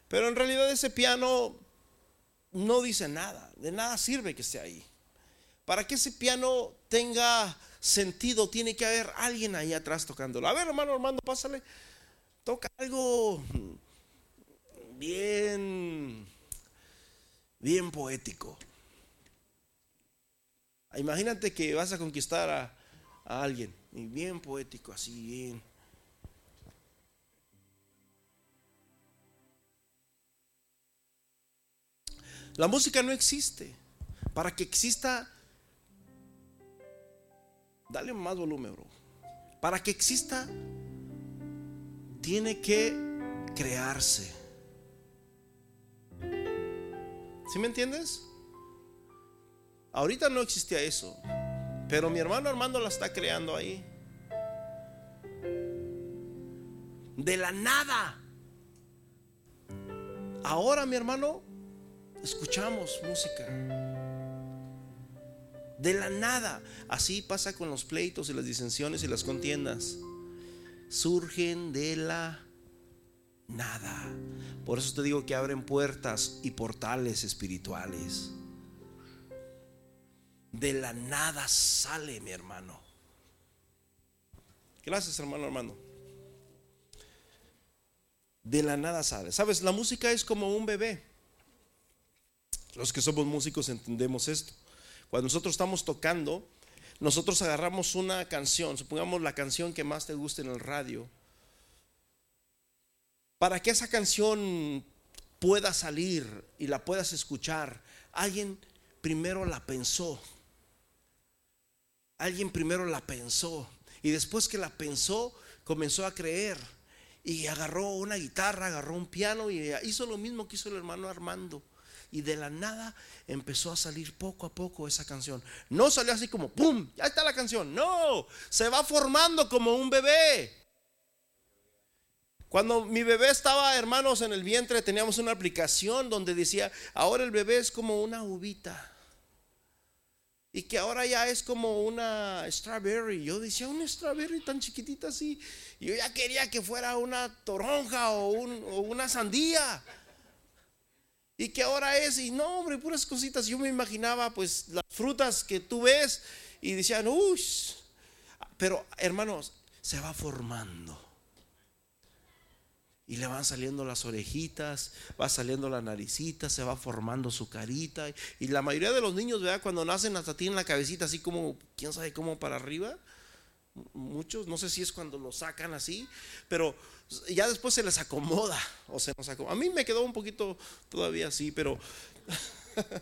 pero en realidad ese piano no dice nada, de nada sirve que esté ahí. Para que ese piano tenga sentido, tiene que haber alguien ahí atrás tocándolo. A ver, hermano Armando, pásale, toca algo bien, bien poético. Imagínate que vas a conquistar a, alguien, y bien poético, así bien. La música no existe. Para que exista, dale más volumen, bro. Para que exista tiene que crearse. ¿Sí me entiendes? Ahorita no existía eso, pero mi hermano Armando la está creando ahí. De la nada. Ahora, mi hermano, escuchamos música. De la nada. Así pasa con los pleitos y las disensiones y las contiendas. Surgen de la nada. Por eso te digo que abren puertas y portales espirituales. De la nada sale mi hermano. Gracias, hermano Armando. De la nada sale. Sabes, la música es como un bebé. Los que somos músicos entendemos esto. Cuando nosotros estamos tocando, nosotros agarramos una canción, supongamos la canción que más te guste en el radio. Para que esa canción pueda salir y la puedas escuchar, alguien primero la pensó. Alguien primero la pensó y después que la pensó comenzó a creer y agarró una guitarra, agarró un piano y hizo lo mismo que hizo el hermano Armando. Y de la nada empezó a salir poco a poco esa canción. No salió así como, ¡pum! Ya está la canción. No, se va formando como un bebé. Cuando mi bebé estaba, hermanos, en el vientre, teníamos una aplicación donde decía, ahora el bebé es como una uvita. Y que ahora ya es como una strawberry. Yo decía, una strawberry tan chiquitita así. Yo ya quería que fuera una toronja o, una sandía. Y que ahora es, y no, hombre, puras cositas. Yo me imaginaba, pues, las frutas que tú ves y decían, uy. Pero, hermanos, se va formando y le van saliendo las orejitas, va saliendo la naricita, se va formando su carita. Y la mayoría de los niños, ¿verdad? Cuando nacen hasta tienen la cabecita así como, quién sabe cómo para arriba. Muchos, no sé si es cuando lo sacan así, pero ya después se les acomoda o se nos acomoda. A mí me quedó un poquito todavía así, pero... [LAUGHS]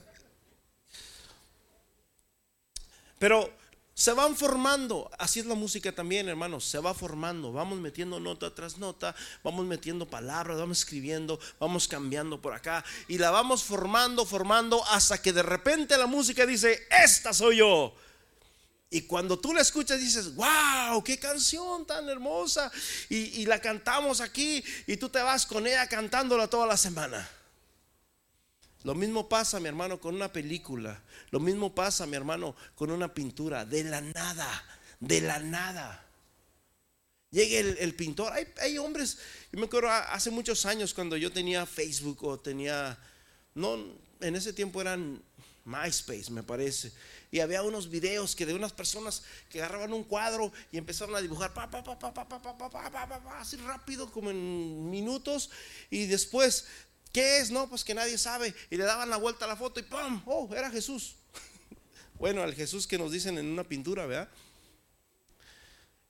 pero se van formando, así es la música también, hermanos, se va formando, vamos metiendo nota tras nota, vamos metiendo palabras, vamos escribiendo, vamos cambiando por acá y la vamos formando, formando hasta que de repente la música dice, esta soy yo. Y cuando tú la escuchas dices, wow, qué canción tan hermosa. Y, y la cantamos aquí y tú te vas con ella cantándola toda la semana. Lo mismo pasa, mi hermano, con una película. Lo mismo pasa, mi hermano, con una pintura. De la nada, de la nada. Llegue el, pintor. Hay, hombres, yo me acuerdo hace muchos años cuando yo tenía Facebook o tenía, no, en ese tiempo eran MySpace, me parece. Y había unos videos que de unas personas que agarraban un cuadro y empezaron a dibujar pa, pa, pa, así rápido, como en minutos. Y después ¿Qué es? No, pues que nadie sabe. Y le daban la vuelta a la foto y ¡pum! ¡Oh! Era Jesús. [LAUGHS] bueno, el Jesús que nos dicen en una pintura, ¿verdad?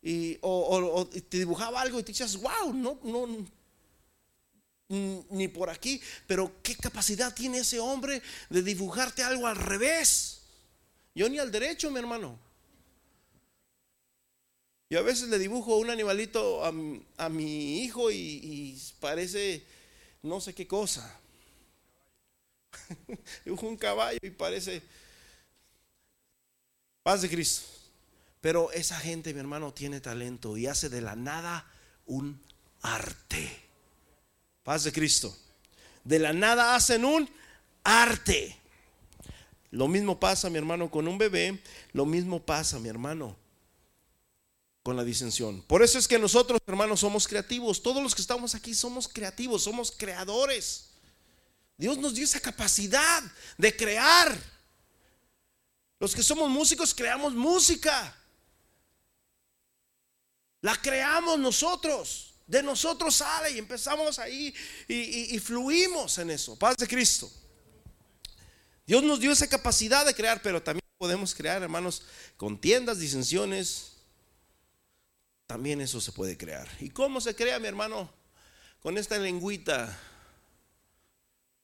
Y, o, te dibujaba algo y te dices, wow, no, no, ni por aquí. Pero qué capacidad tiene ese hombre de dibujarte algo al revés. Yo ni al derecho, mi hermano. Yo a veces le dibujo un animalito a, mi hijo y parece no sé qué cosa. [LAUGHS] un caballo y parece paz de Cristo. Pero esa gente, mi hermano, tiene talento y hace de la nada un arte. Paz de Cristo. De la nada hacen un arte. Lo mismo pasa, mi hermano, con un bebé. Lo mismo pasa, mi hermano, con la disensión. Por eso es que nosotros, hermanos, somos creativos. Todos los que estamos aquí somos creativos, somos creadores. Dios nos dio esa capacidad de crear. Los que somos músicos creamos música. La creamos nosotros. De nosotros sale y empezamos ahí y, fluimos en eso. Paz de Cristo. Dios nos dio esa capacidad de crear, pero también podemos crear, hermanos, contiendas, disensiones, también eso se puede crear. ¿Y cómo se crea, mi hermano? Con esta lengüita,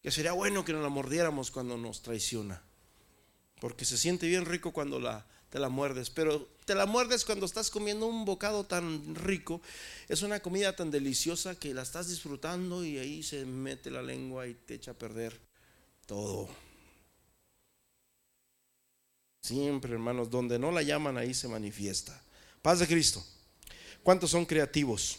que sería bueno que nos la mordiéramos cuando nos traiciona. Porque se siente bien rico cuando te la muerdes, pero te la muerdes cuando estás comiendo un bocado tan rico, es una comida tan deliciosa que la estás disfrutando y ahí se mete la lengua y te echa a perder todo. Siempre, hermanos, donde no la llaman, ahí se manifiesta. Paz de Cristo. ¿Cuántos son creativos?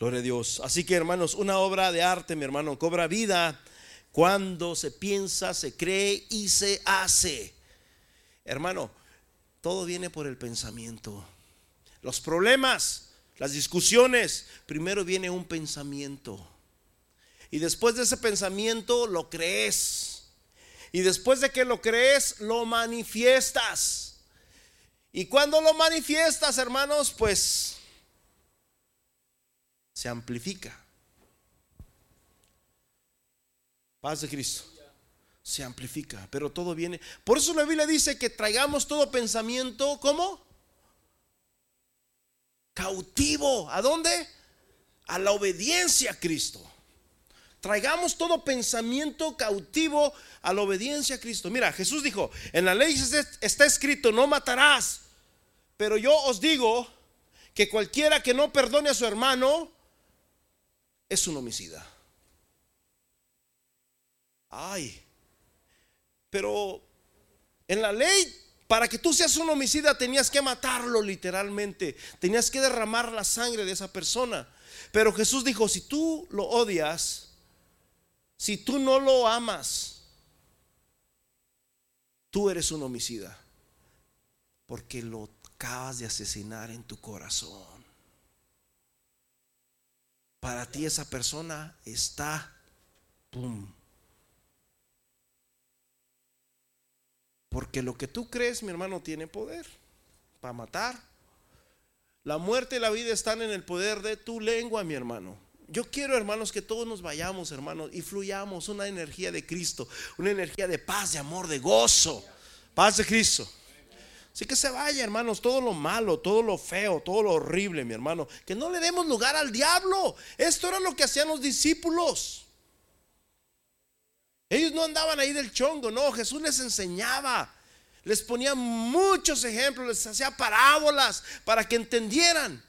Gloria a Dios. Así que, hermanos, una obra de arte, mi hermano, cobra vida cuando se piensa, se cree y se hace. Hermano, todo viene por el pensamiento. Los problemas, las discusiones, primero viene un pensamiento. Y después de ese pensamiento lo crees. Y después de que lo crees, lo manifiestas. Y cuando lo manifiestas, hermanos, pues se amplifica. Paz de Cristo. Se amplifica, pero todo viene. Por eso la Biblia dice que traigamos todo pensamiento, ¿cómo? Cautivo. ¿A dónde? A la obediencia a Cristo. Traigamos todo pensamiento cautivo a la obediencia a Cristo. Mira, Jesús dijo, en la ley está escrito, no matarás. Pero yo os digo que cualquiera que no perdone a su hermano es un homicida. Ay, pero en la ley, para que tú seas un homicida, tenías que matarlo literalmente, tenías que derramar la sangre de esa persona. Pero Jesús dijo, si tú lo odias, si tú no lo amas, tú eres un homicida. Porque lo acabas de asesinar en tu corazón. Para ti esa persona está, ¡pum! Porque lo que tú crees, mi hermano, tiene poder para matar. La muerte y la vida están en el poder de tu lengua, mi hermano. Yo quiero, hermanos, que todos nos vayamos, hermanos, y fluyamos una energía de Cristo, una energía de paz, de amor, de gozo. Paz de Cristo. Así que se vaya, hermanos, todo lo malo, todo lo feo, todo lo horrible, mi hermano. Que no le demos lugar al diablo. Esto era lo que hacían los discípulos. Ellos no andaban ahí del chongo, no, Jesús les enseñaba. Les ponía muchos ejemplos, les hacía parábolas para que entendieran.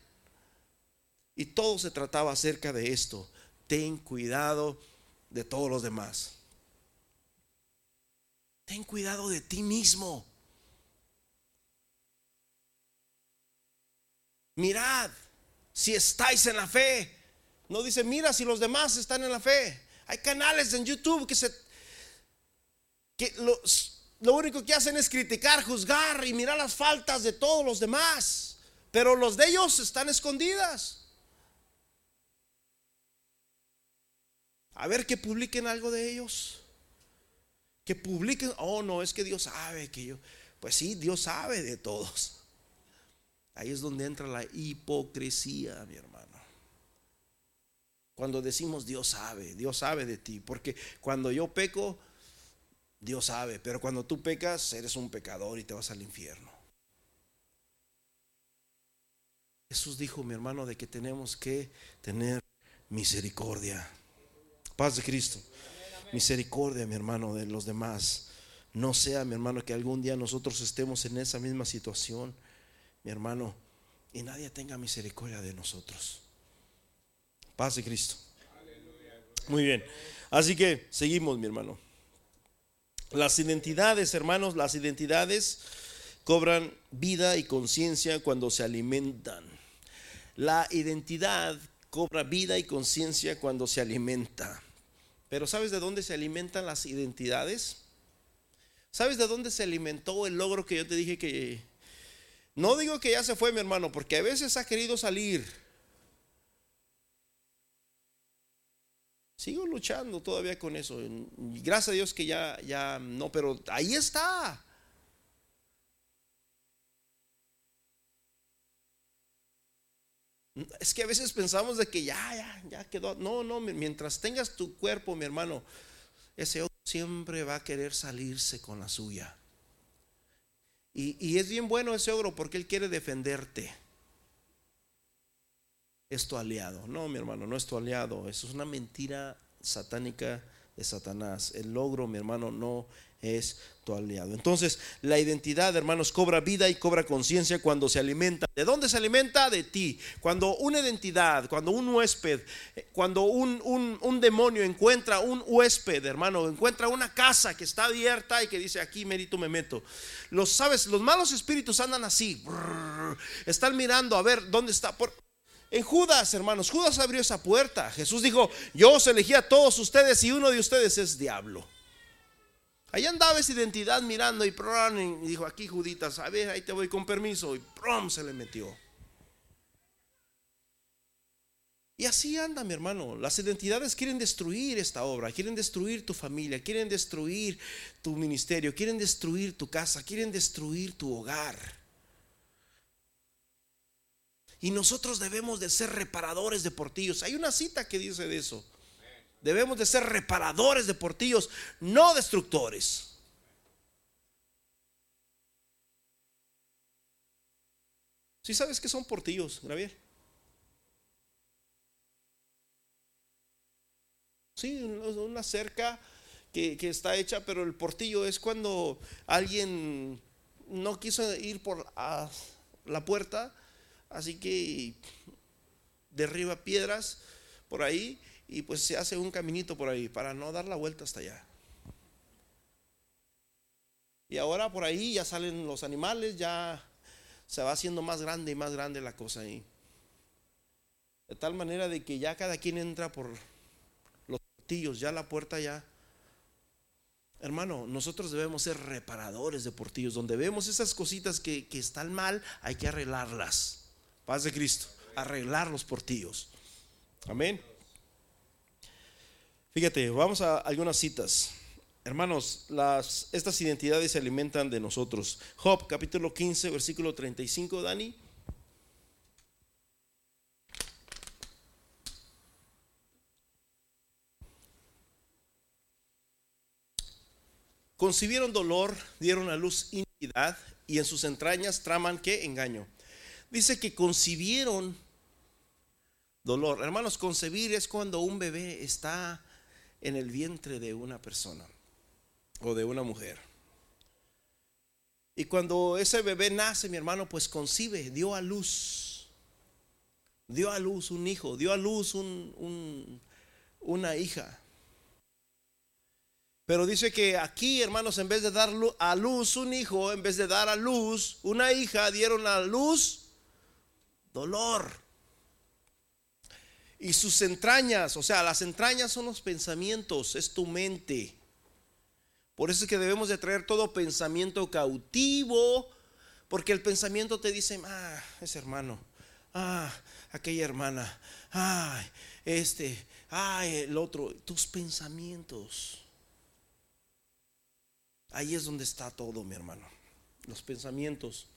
Y todo se trataba acerca de esto. Ten cuidado de todos los demás. Ten cuidado de ti mismo. Mirad si estáis en la fe. No dice, mira si los demás están en la fe. Hay canales en YouTube que se que lo único que hacen es criticar, juzgar y mirar las faltas de todos los demás. Pero los de ellos están escondidas. A ver que publiquen algo de ellos. Que publiquen, oh no, es que Dios sabe que yo, pues sí, Dios sabe de todos. Ahí es donde entra la hipocresía, mi hermano. Cuando decimos Dios sabe, Dios sabe de ti, porque cuando yo peco, Dios sabe, pero cuando tú pecas, eres un pecador y te vas al infierno. Jesús dijo, mi hermano, de que tenemos que tener misericordia. Paz de Cristo. Misericordia, mi hermano, de los demás. No sea, mi hermano, que algún día nosotros estemos en esa misma situación, mi hermano, y nadie tenga misericordia de nosotros. Paz de Cristo. Muy bien. Así que seguimos, mi hermano. Las identidades, hermanos, las identidades cobran vida y conciencia cuando se alimentan. La identidad cobra vida y conciencia cuando se alimenta. Pero ¿sabes de dónde se alimentan las identidades? ¿Sabes de dónde se alimentó el logro que yo te dije que... No digo que ya se fue mi hermano, porque a veces ha querido salir. Sigo luchando todavía con eso. Gracias a Dios que ya, ya no, pero ahí está. Es que a veces pensamos de que ya, ya, ya quedó. No, no, mientras tengas tu cuerpo, mi hermano, ese otro siempre va a querer salirse con la suya. Y, y es bien bueno ese ogro porque él quiere defenderte. Es tu aliado. No, mi hermano, no es tu aliado. Eso es una mentira satánica Satanás. El logro, mi hermano, no es tu aliado. Entonces, la identidad, hermanos, cobra vida y cobra conciencia cuando se alimenta. ¿De dónde se alimenta? De ti. Cuando una identidad, cuando un huésped, cuando un, un, demonio encuentra un huésped, hermano, encuentra una casa que está abierta y que dice, aquí merito me meto. Los, sabes, los malos espíritus andan así, están mirando a ver dónde está. Por, en Judas, hermanos, Judas abrió esa puerta. Jesús dijo, yo os elegí a todos ustedes y uno de ustedes es diablo. Ahí andaba esa identidad mirando y, dijo, aquí Juditas, a ver, ahí te voy con permiso. Y se le metió. Y así anda, mi hermano. Las identidades quieren destruir esta obra, quieren destruir tu familia, quieren destruir tu ministerio, quieren destruir tu casa, quieren destruir tu hogar. Y nosotros debemos de ser reparadores de portillos. Hay una cita que dice de eso. Debemos de ser reparadores de portillos, no destructores. Si sabes que son portillos, Gabriel? Sí, una cerca que, está hecha, pero el portillo es cuando alguien no quiso ir por la puerta Así que derriba piedras por ahí y pues se hace un caminito por ahí para no dar la vuelta hasta allá. Y ahora por ahí ya salen los animales, ya se va haciendo más grande y más grande la cosa ahí. De tal manera de que ya cada quien entra por los portillos, ya la puerta ya. Hermano, nosotros debemos ser reparadores de portillos. Donde vemos esas cositas que, que están mal, hay que arreglarlas. Paz de Cristo. Arreglar los portillos. Amén. Fíjate, vamos a algunas citas. Hermanos, las, estas identidades se alimentan de nosotros. Job, capítulo 15, versículo 35, Dani. Concibieron dolor, dieron a luz iniquidad y en sus entrañas traman que engaño. Dice que concibieron dolor. Hermanos, concebir es cuando un bebé está en el vientre de una persona o de una mujer. Y cuando ese bebé nace, mi hermano, pues concibe, dio a luz. Dio a luz un hijo, dio a luz una hija. Pero dice que aquí, hermanos, en vez de dar a luz un hijo, en vez de dar a luz una hija, dieron a luz dolor. Y sus entrañas, o sea, las entrañas son los pensamientos, es tu mente. Por eso es que debemos de traer todo pensamiento cautivo, porque el pensamiento te dice, ah, ese hermano, ah, aquella hermana, ah, este, ah, el otro, tus pensamientos. Ahí es donde está todo, mi hermano, los pensamientos.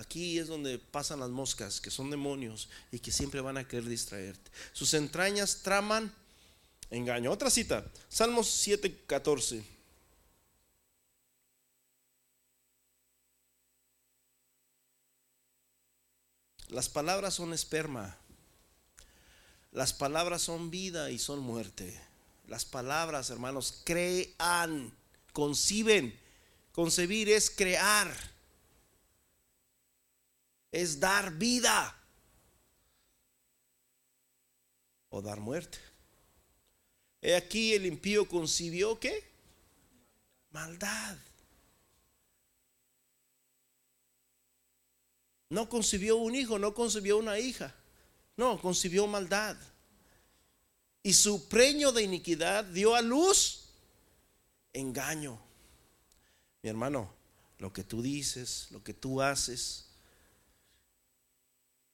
Aquí es donde pasan las moscas, que son demonios y que siempre van a querer distraerte. Sus entrañas traman engaño. Otra cita, Salmos 7:14. Las palabras son esperma. Las palabras son vida y son muerte. Las palabras, hermanos, crean, conciben. Concebir es crear es dar vida o dar muerte. He aquí el impío concibió qué? Maldad. No concibió un hijo, no concibió una hija. No, concibió maldad. Y su preño de iniquidad dio a luz engaño. Mi hermano, lo que tú dices, lo que tú haces,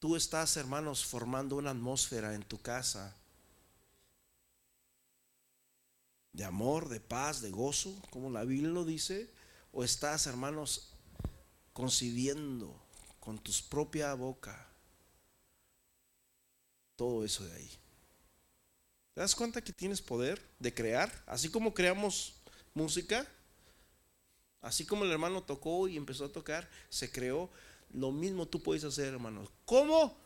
Tú estás, hermanos, formando una atmósfera en tu casa de amor, de paz, de gozo, como la Biblia lo dice, o estás, hermanos, concibiendo con tu propia boca todo eso de ahí. ¿Te das cuenta que tienes poder de crear? Así como creamos música, así como el hermano tocó y empezó a tocar, se creó lo mismo tú puedes hacer, hermanos. ¿Cómo?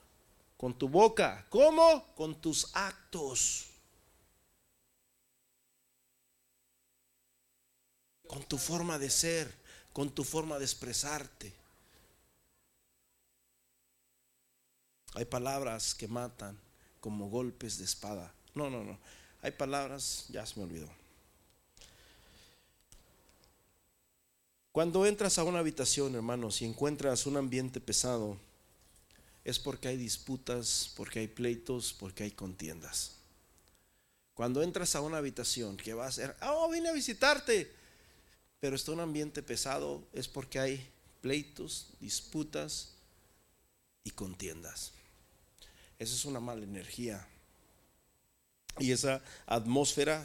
Con tu boca. ¿Cómo? Con tus actos. con tu forma de ser, con tu forma de expresarte. Hay palabras que matan como golpes de espada. No, no, no. Hay palabras, ya se me olvidó. Cuando entras a una habitación, hermanos, y encuentras un ambiente pesado, es porque hay disputas, porque hay pleitos, porque hay contiendas. Cuando entras a una habitación que va a ser, oh, vine a visitarte, pero está un ambiente pesado, es porque hay pleitos, disputas y contiendas. Esa es una mala energía. Y esa atmósfera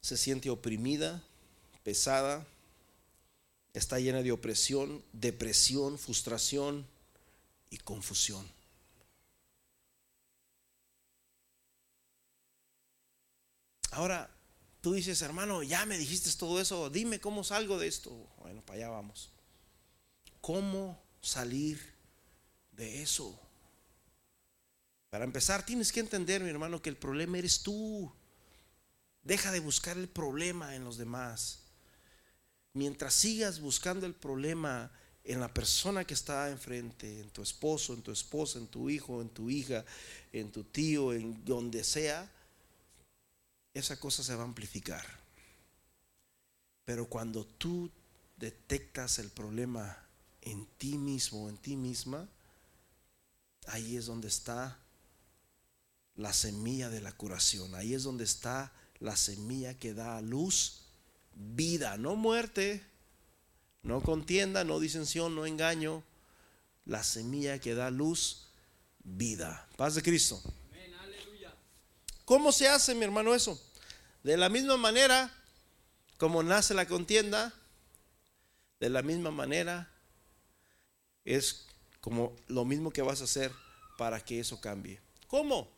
se siente oprimida, pesada, está llena de opresión, depresión, frustración y confusión. Ahora, tú dices, hermano, ya me dijiste todo eso, dime cómo salgo de esto. Bueno, para allá vamos. ¿Cómo salir de eso? Para empezar, tienes que entender, mi hermano, que el problema eres tú. Deja de buscar el problema en los demás. Mientras sigas buscando el problema en la persona que está enfrente, en tu esposo, en tu esposa, en tu hijo, en tu hija, en tu tío, en donde sea, esa cosa se va a amplificar. Pero cuando tú detectas el problema en ti mismo, en ti misma, ahí es donde está la semilla de la curación. Ahí es donde está la semilla que da a luz vida, no muerte, no contienda, no disensión, no engaño. La semilla que da luz, vida. Paz de Cristo. ¿Cómo se hace, mi hermano, eso? De la misma manera como nace la contienda, de la misma manera es como lo mismo que vas a hacer para que eso cambie. ¿Cómo?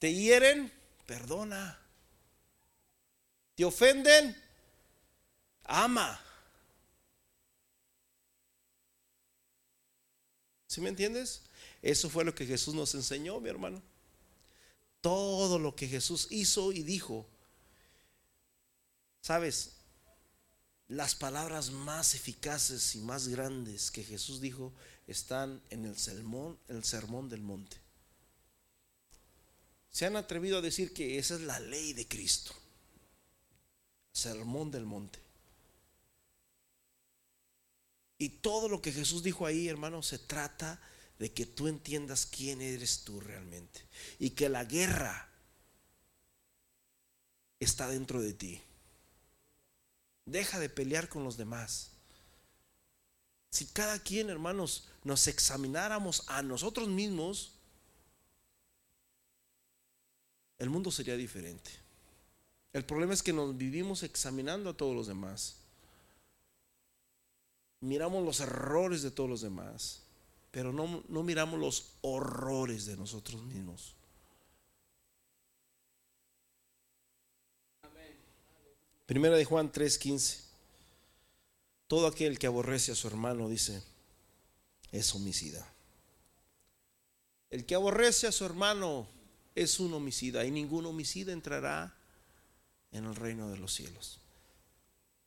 Te hieren, perdona. Te ofenden, ama. ¿Sí me entiendes? Eso fue lo que Jesús nos enseñó, mi hermano. Todo lo que Jesús hizo y dijo. ¿Sabes? Las palabras más eficaces y más grandes que Jesús dijo están en el sermón, el sermón del monte se han atrevido a decir que esa es la ley de Cristo. Sermón del monte. Y todo lo que Jesús dijo ahí, hermano, se trata de que tú entiendas quién eres tú realmente. Y que la guerra está dentro de ti. Deja de pelear con los demás. Si cada quien, hermanos, nos examináramos a nosotros mismos, el mundo sería diferente. El problema es que nos vivimos examinando a todos los demás. Miramos los errores de todos los demás, pero no, no miramos los horrores de nosotros mismos. Primera de Juan 3:15. Todo aquel que aborrece a su hermano, dice, es homicida. El que aborrece a su hermano es un homicida y ningún homicida entrará en el reino de los cielos.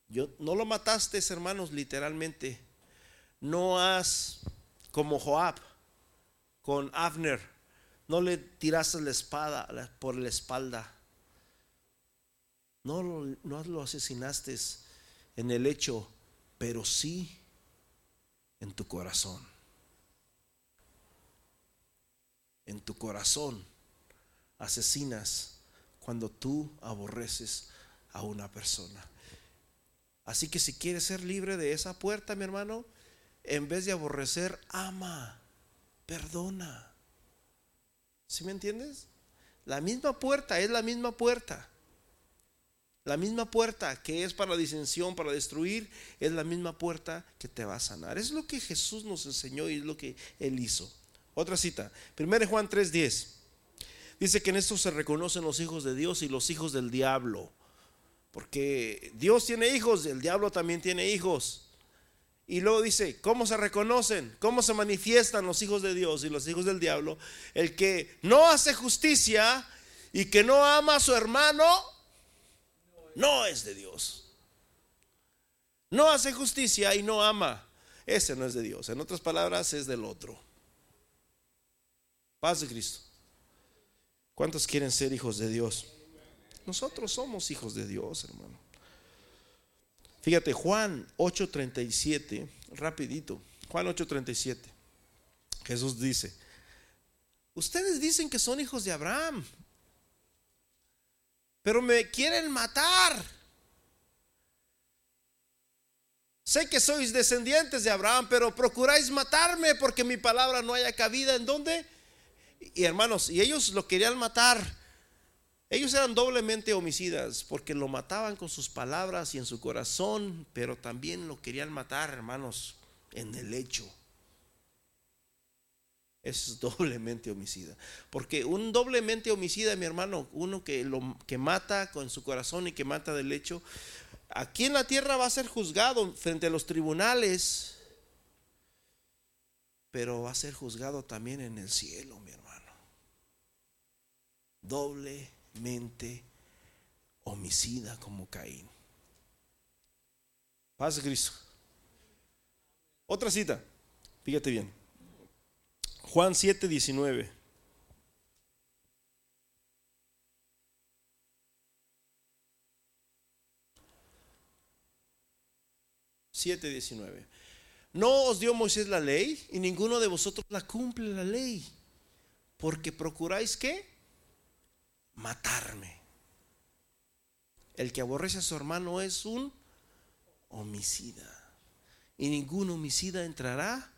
Yo, no lo mataste, hermanos, literalmente. No has, como Joab, con Abner, no le tiraste la espada por la espalda. No, no lo asesinaste en el hecho, pero sí en tu corazón. En tu corazón asesinas cuando tú aborreces a una persona. Así que si quieres ser libre de esa puerta, mi hermano, en vez de aborrecer, ama, perdona. ¿Sí me entiendes? La misma puerta es la misma puerta. La misma puerta que es para disensión, para destruir, es la misma puerta que te va a sanar. Es lo que Jesús nos enseñó y es lo que Él hizo. Otra cita, 1 Juan 3:10. Dice que en esto se reconocen los hijos de Dios y los hijos del diablo. Porque Dios tiene hijos, el diablo también tiene hijos. Y luego dice, ¿cómo se reconocen? ¿Cómo se manifiestan los hijos de Dios y los hijos del diablo? El que no hace justicia y que no ama a su hermano, no es de Dios. No hace justicia y no ama. Ese no es de Dios. En otras palabras, es del otro. Paz de Cristo. ¿Cuántos quieren ser hijos de Dios? Nosotros somos hijos de Dios, hermano. Fíjate, Juan 8:37, rapidito. Juan 8:37. Jesús dice, ustedes dicen que son hijos de Abraham, pero me quieren matar. Sé que sois descendientes de Abraham, pero procuráis matarme porque mi palabra no haya cabida. ¿En dónde? Y hermanos, y ellos lo querían matar. Ellos eran doblemente homicidas porque lo mataban con sus palabras y en su corazón, pero también lo querían matar, hermanos, en el hecho. Es [LAUGHS] doblemente homicida. Porque un doblemente homicida, mi hermano, uno que lo que mata con su corazón y que mata del hecho, aquí en la tierra va a ser juzgado frente a los tribunales, pero va a ser juzgado también en el cielo, mi hermano. Doblemente homicida como Caín. Paz Cristo. Otra cita, fíjate bien. Juan 7, 19. Siete diecinueve. No os dio Moisés la ley y ninguno de vosotros la cumple la ley, porque procuráis que matarme. El que aborrece a su hermano es un homicida. Y ningún homicida entrará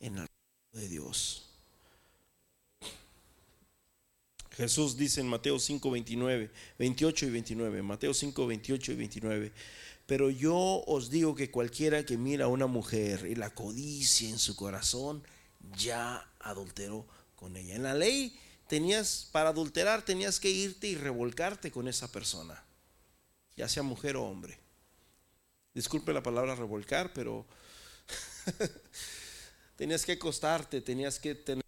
en el de Dios. Jesús dice en Mateo 5, 29, 28 y 29, Mateo 5, 28 y 29, pero yo os digo que cualquiera que mira a una mujer y la codicia en su corazón, ya adulteró con ella. En la ley tenías, para adulterar tenías que irte y revolcarte con esa persona, ya sea mujer o hombre. Disculpe la palabra revolcar, pero [LAUGHS] tenías que acostarte, tenías que tener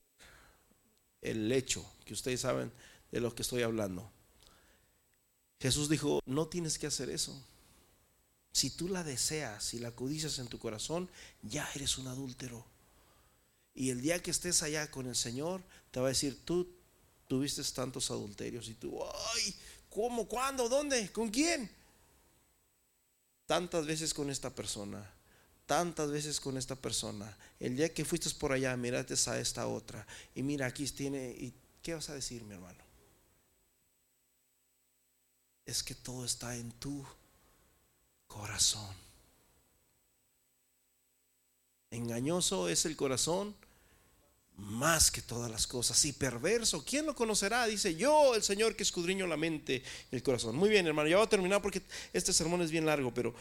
el lecho, que ustedes saben de lo que estoy hablando. Jesús dijo, no tienes que hacer eso. Si tú la deseas y la codicias en tu corazón, ya eres un adúltero. Y el día que estés allá con el Señor, te va a decir, tú tuviste tantos adulterios y tú, ay, ¿cómo? ¿Cuándo? ¿Dónde? ¿Con quién? Tantas veces con esta persona tantas veces con esta persona. El día que fuiste por allá, miraste a esta otra. Y mira, aquí tiene. ¿Y qué vas a decir, mi hermano? Es que todo está en tu corazón. Engañoso es el corazón más que todas las cosas. Y perverso, ¿quién lo conocerá? Dice yo, el Señor que escudriño la mente y el corazón. Muy bien, hermano, ya voy a terminar porque este sermón es bien largo, pero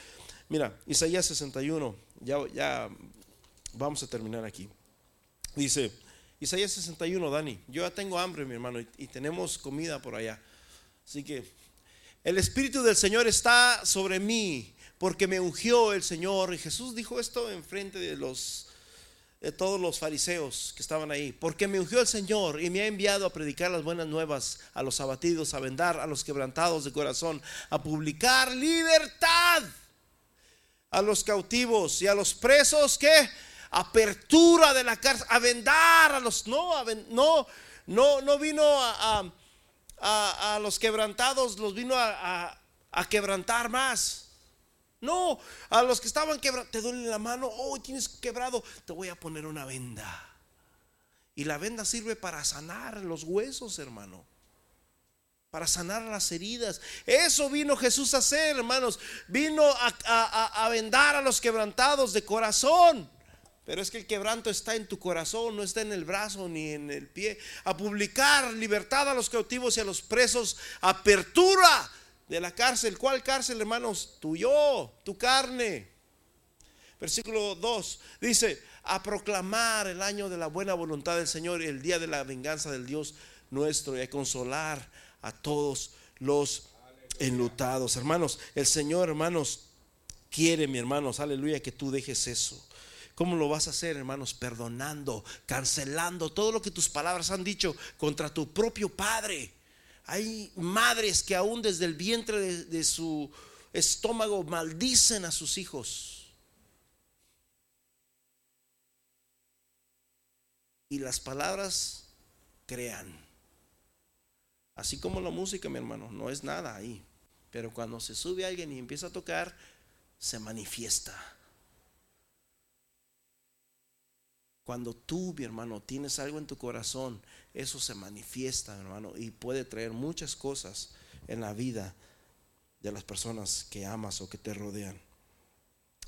Mira, Isaías 61, ya, ya vamos a terminar aquí. Dice, Isaías 61, Dani, yo ya tengo hambre, mi hermano, y, tenemos comida por allá. Así que el Espíritu del Señor está sobre mí, porque me ungió el Señor. Y Jesús dijo esto en frente de los de todos los fariseos que estaban ahí, porque me ungió el Señor y me ha enviado a predicar las buenas nuevas a los abatidos, a vendar a los quebrantados de corazón, a publicar libertad a los cautivos y a los presos que apertura de la cárcel, a vendar a los no, no, no, no vino a, a, los quebrantados, los vino a, quebrantar más. No, a los que estaban quebrados, te duele la mano, oh, tienes quebrado, te voy a poner una venda. Y la venda sirve para sanar los huesos, hermano para sanar las heridas. Eso vino Jesús a hacer, hermanos. Vino a, vendar a los quebrantados de corazón. Pero es que el quebranto está en tu corazón, no está en el brazo ni en el pie. A publicar libertad a los cautivos y a los presos. Apertura de la cárcel. ¿Cuál cárcel, hermanos? Tuyo, tu carne. Versículo 2 dice, a proclamar el año de la buena voluntad del Señor y el día de la venganza del Dios nuestro y a consolar a todos los enlutados. Hermanos, el Señor, hermanos, quiere, mi hermanos, aleluya, que tú dejes eso. ¿Cómo lo vas a hacer, hermanos? Perdonando, cancelando todo lo que tus palabras han dicho contra tu propio padre. Hay madres que aún desde el vientre de, su estómago maldicen a sus hijos. Y las palabras crean. Así como la música, mi hermano, no es nada ahí. Pero cuando se sube alguien y empieza a tocar, se manifiesta. Cuando tú, mi hermano, tienes algo en tu corazón, eso se manifiesta, hermano, y puede traer muchas cosas en la vida de las personas que amas o que te rodean.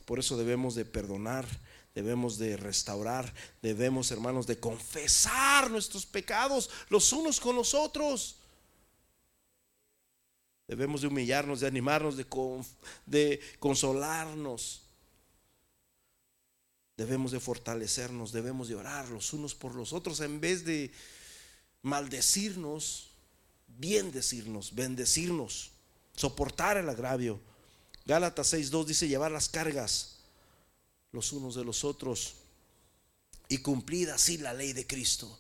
Por eso debemos de perdonar, debemos de restaurar, debemos, hermanos, de confesar nuestros pecados los unos con los otros. Debemos de humillarnos, de animarnos, de consolarnos. Debemos de fortalecernos, debemos de orar los unos por los otros en vez de maldecirnos, bien decirnos, bendecirnos, soportar el agravio. Gálatas 6.2 dice llevar las cargas los unos de los otros y cumplir así la ley de Cristo.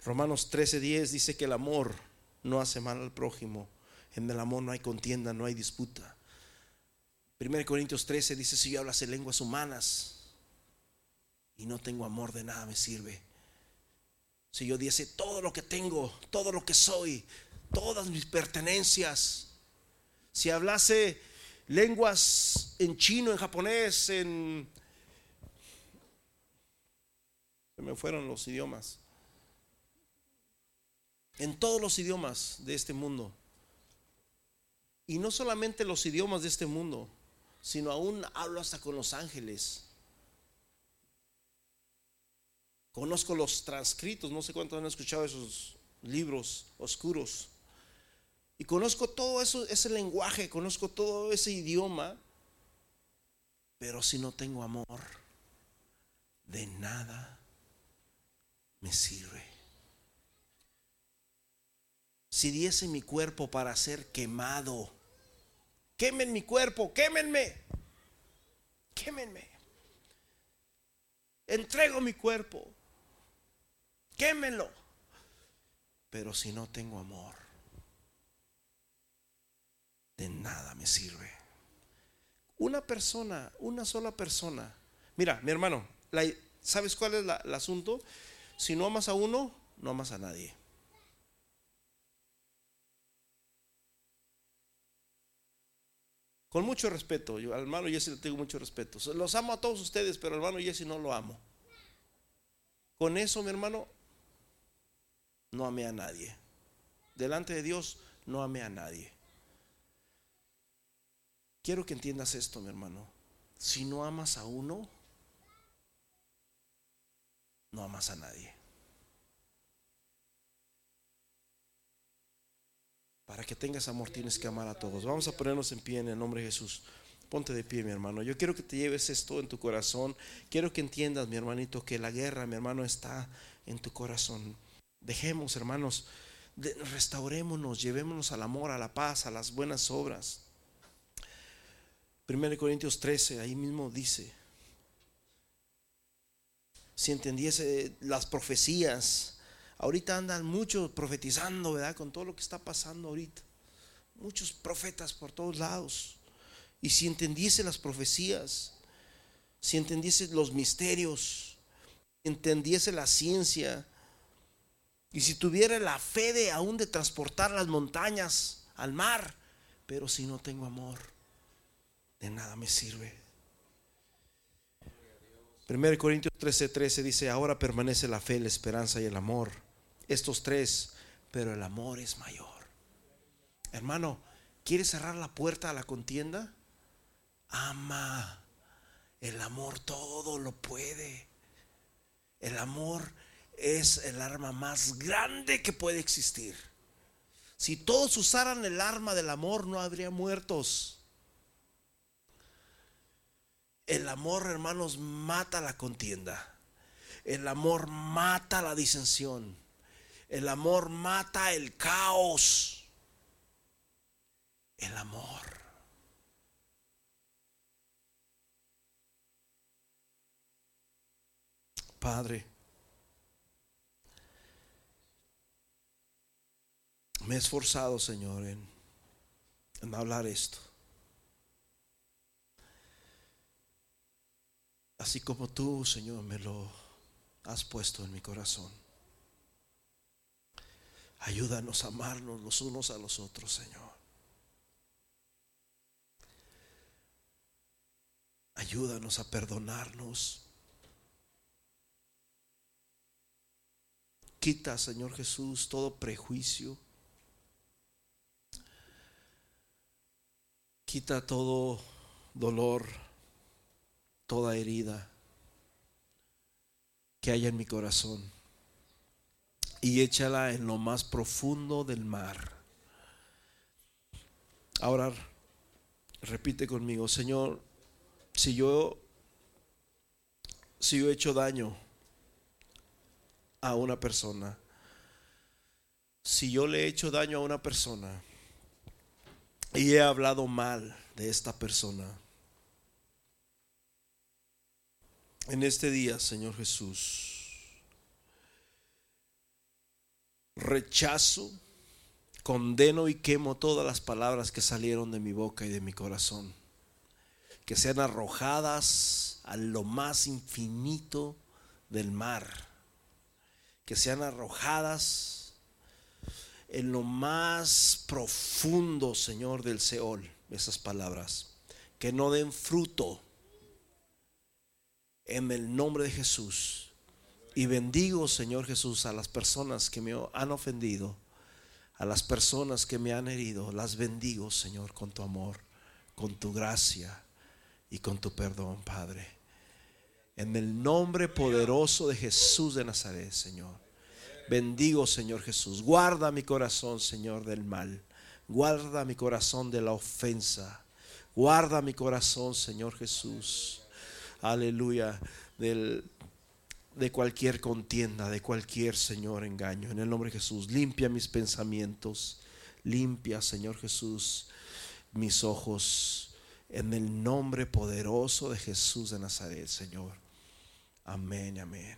Romanos 13:10 dice que el amor no hace mal al prójimo. En el amor no hay contienda, no hay disputa. 1 Corintios 13 dice, si yo hablase lenguas humanas y no tengo amor de nada me sirve. Si yo diese todo lo que tengo, todo lo que soy, todas mis pertenencias, si hablase lenguas en chino, en japonés, en... Se me fueron los idiomas en todos los idiomas de este mundo. Y no solamente los idiomas de este mundo, sino aún hablo hasta con los ángeles. Conozco los transcritos, no sé cuántos han escuchado esos libros oscuros. Y conozco todo eso, ese lenguaje, conozco todo ese idioma, pero si no tengo amor, de nada me sirve si diese mi cuerpo para ser quemado. Quemen mi cuerpo, quémenme. Quémenme. Entrego mi cuerpo. Quémenlo. Pero si no tengo amor, de nada me sirve. Una persona, una sola persona. Mira, mi hermano, ¿sabes cuál es el asunto? Si no amas a uno, no amas a nadie. Con mucho respeto, yo al hermano Jesse le tengo mucho respeto. Los amo a todos ustedes, pero al hermano Jesse no lo amo. Con eso, mi hermano, no amé a nadie. Delante de Dios, no amé a nadie. Quiero que entiendas esto, mi hermano. Si no amas a uno, no amas a nadie. Para que tengas amor tienes que amar a todos. Vamos a ponernos en pie en el nombre de Jesús. Ponte de pie, mi hermano. Yo quiero que te lleves esto en tu corazón. Quiero que entiendas, mi hermanito, que la guerra, mi hermano, está en tu corazón. Dejemos, hermanos, restaurémonos, llevémonos al amor, a la paz, a las buenas obras. 1 Corintios 13, ahí mismo dice, si entendiese las profecías, Ahorita andan muchos profetizando, ¿verdad? Con todo lo que está pasando ahorita. Muchos profetas por todos lados. Y si entendiese las profecías, si entendiese los misterios, entendiese la ciencia, y si tuviera la fe de aún de transportar las montañas al mar, pero si no tengo amor, de nada me sirve. 1 Corintios 13:13 13 dice, ahora permanece la fe, la esperanza y el amor estos tres, pero el amor es mayor. Hermano, ¿quieres cerrar la puerta a la contienda? Ama. El amor todo lo puede. El amor es el arma más grande que puede existir. Si todos usaran el arma del amor, no habría muertos. El amor, hermanos, mata la contienda. El amor mata la disensión. El amor mata el caos. El amor. Padre, Me he esforzado, Señor, en, hablar esto. Así como tú, Señor, me lo has puesto en mi corazón. Ayúdanos a amarnos los unos a los otros, Señor. Ayúdanos a perdonarnos. Quita, Señor Jesús, todo prejuicio. Quita todo dolor, toda herida que haya en mi corazón y échala en lo más profundo del mar. Ahora repite conmigo, Señor, si yo si yo he hecho daño a una persona, si yo le he hecho daño a una persona y he hablado mal de esta persona, en este día, Señor Jesús, rechazo, condeno y quemo todas las palabras que salieron de mi boca y de mi corazón, que sean arrojadas a lo más infinito del mar, que sean arrojadas en lo más profundo, Señor, del Seol, esas palabras, que no den fruto en el nombre de Jesús y bendigo, Señor Jesús, a las personas que me han ofendido, a las personas que me han herido. Las bendigo, Señor, con tu amor, con tu gracia y con tu perdón, Padre. En el nombre poderoso de Jesús de Nazaret, Señor. Bendigo, Señor Jesús. Guarda mi corazón, Señor, del mal. Guarda mi corazón de la ofensa. Guarda mi corazón, Señor Jesús. Aleluya. Del, de cualquier contienda, de cualquier, Señor, engaño. En el nombre de Jesús, limpia mis pensamientos, limpia, Señor Jesús, mis ojos. En el nombre poderoso de Jesús de Nazaret, Señor. Amén, amén.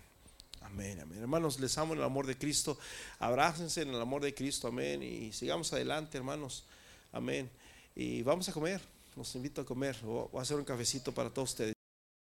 Amén, amén. Hermanos, les amo en el amor de Cristo. Abrácense en el amor de Cristo, amén. Y sigamos adelante, hermanos. Amén. Y vamos a comer. Los invito a comer. Voy a hacer un cafecito para todos ustedes.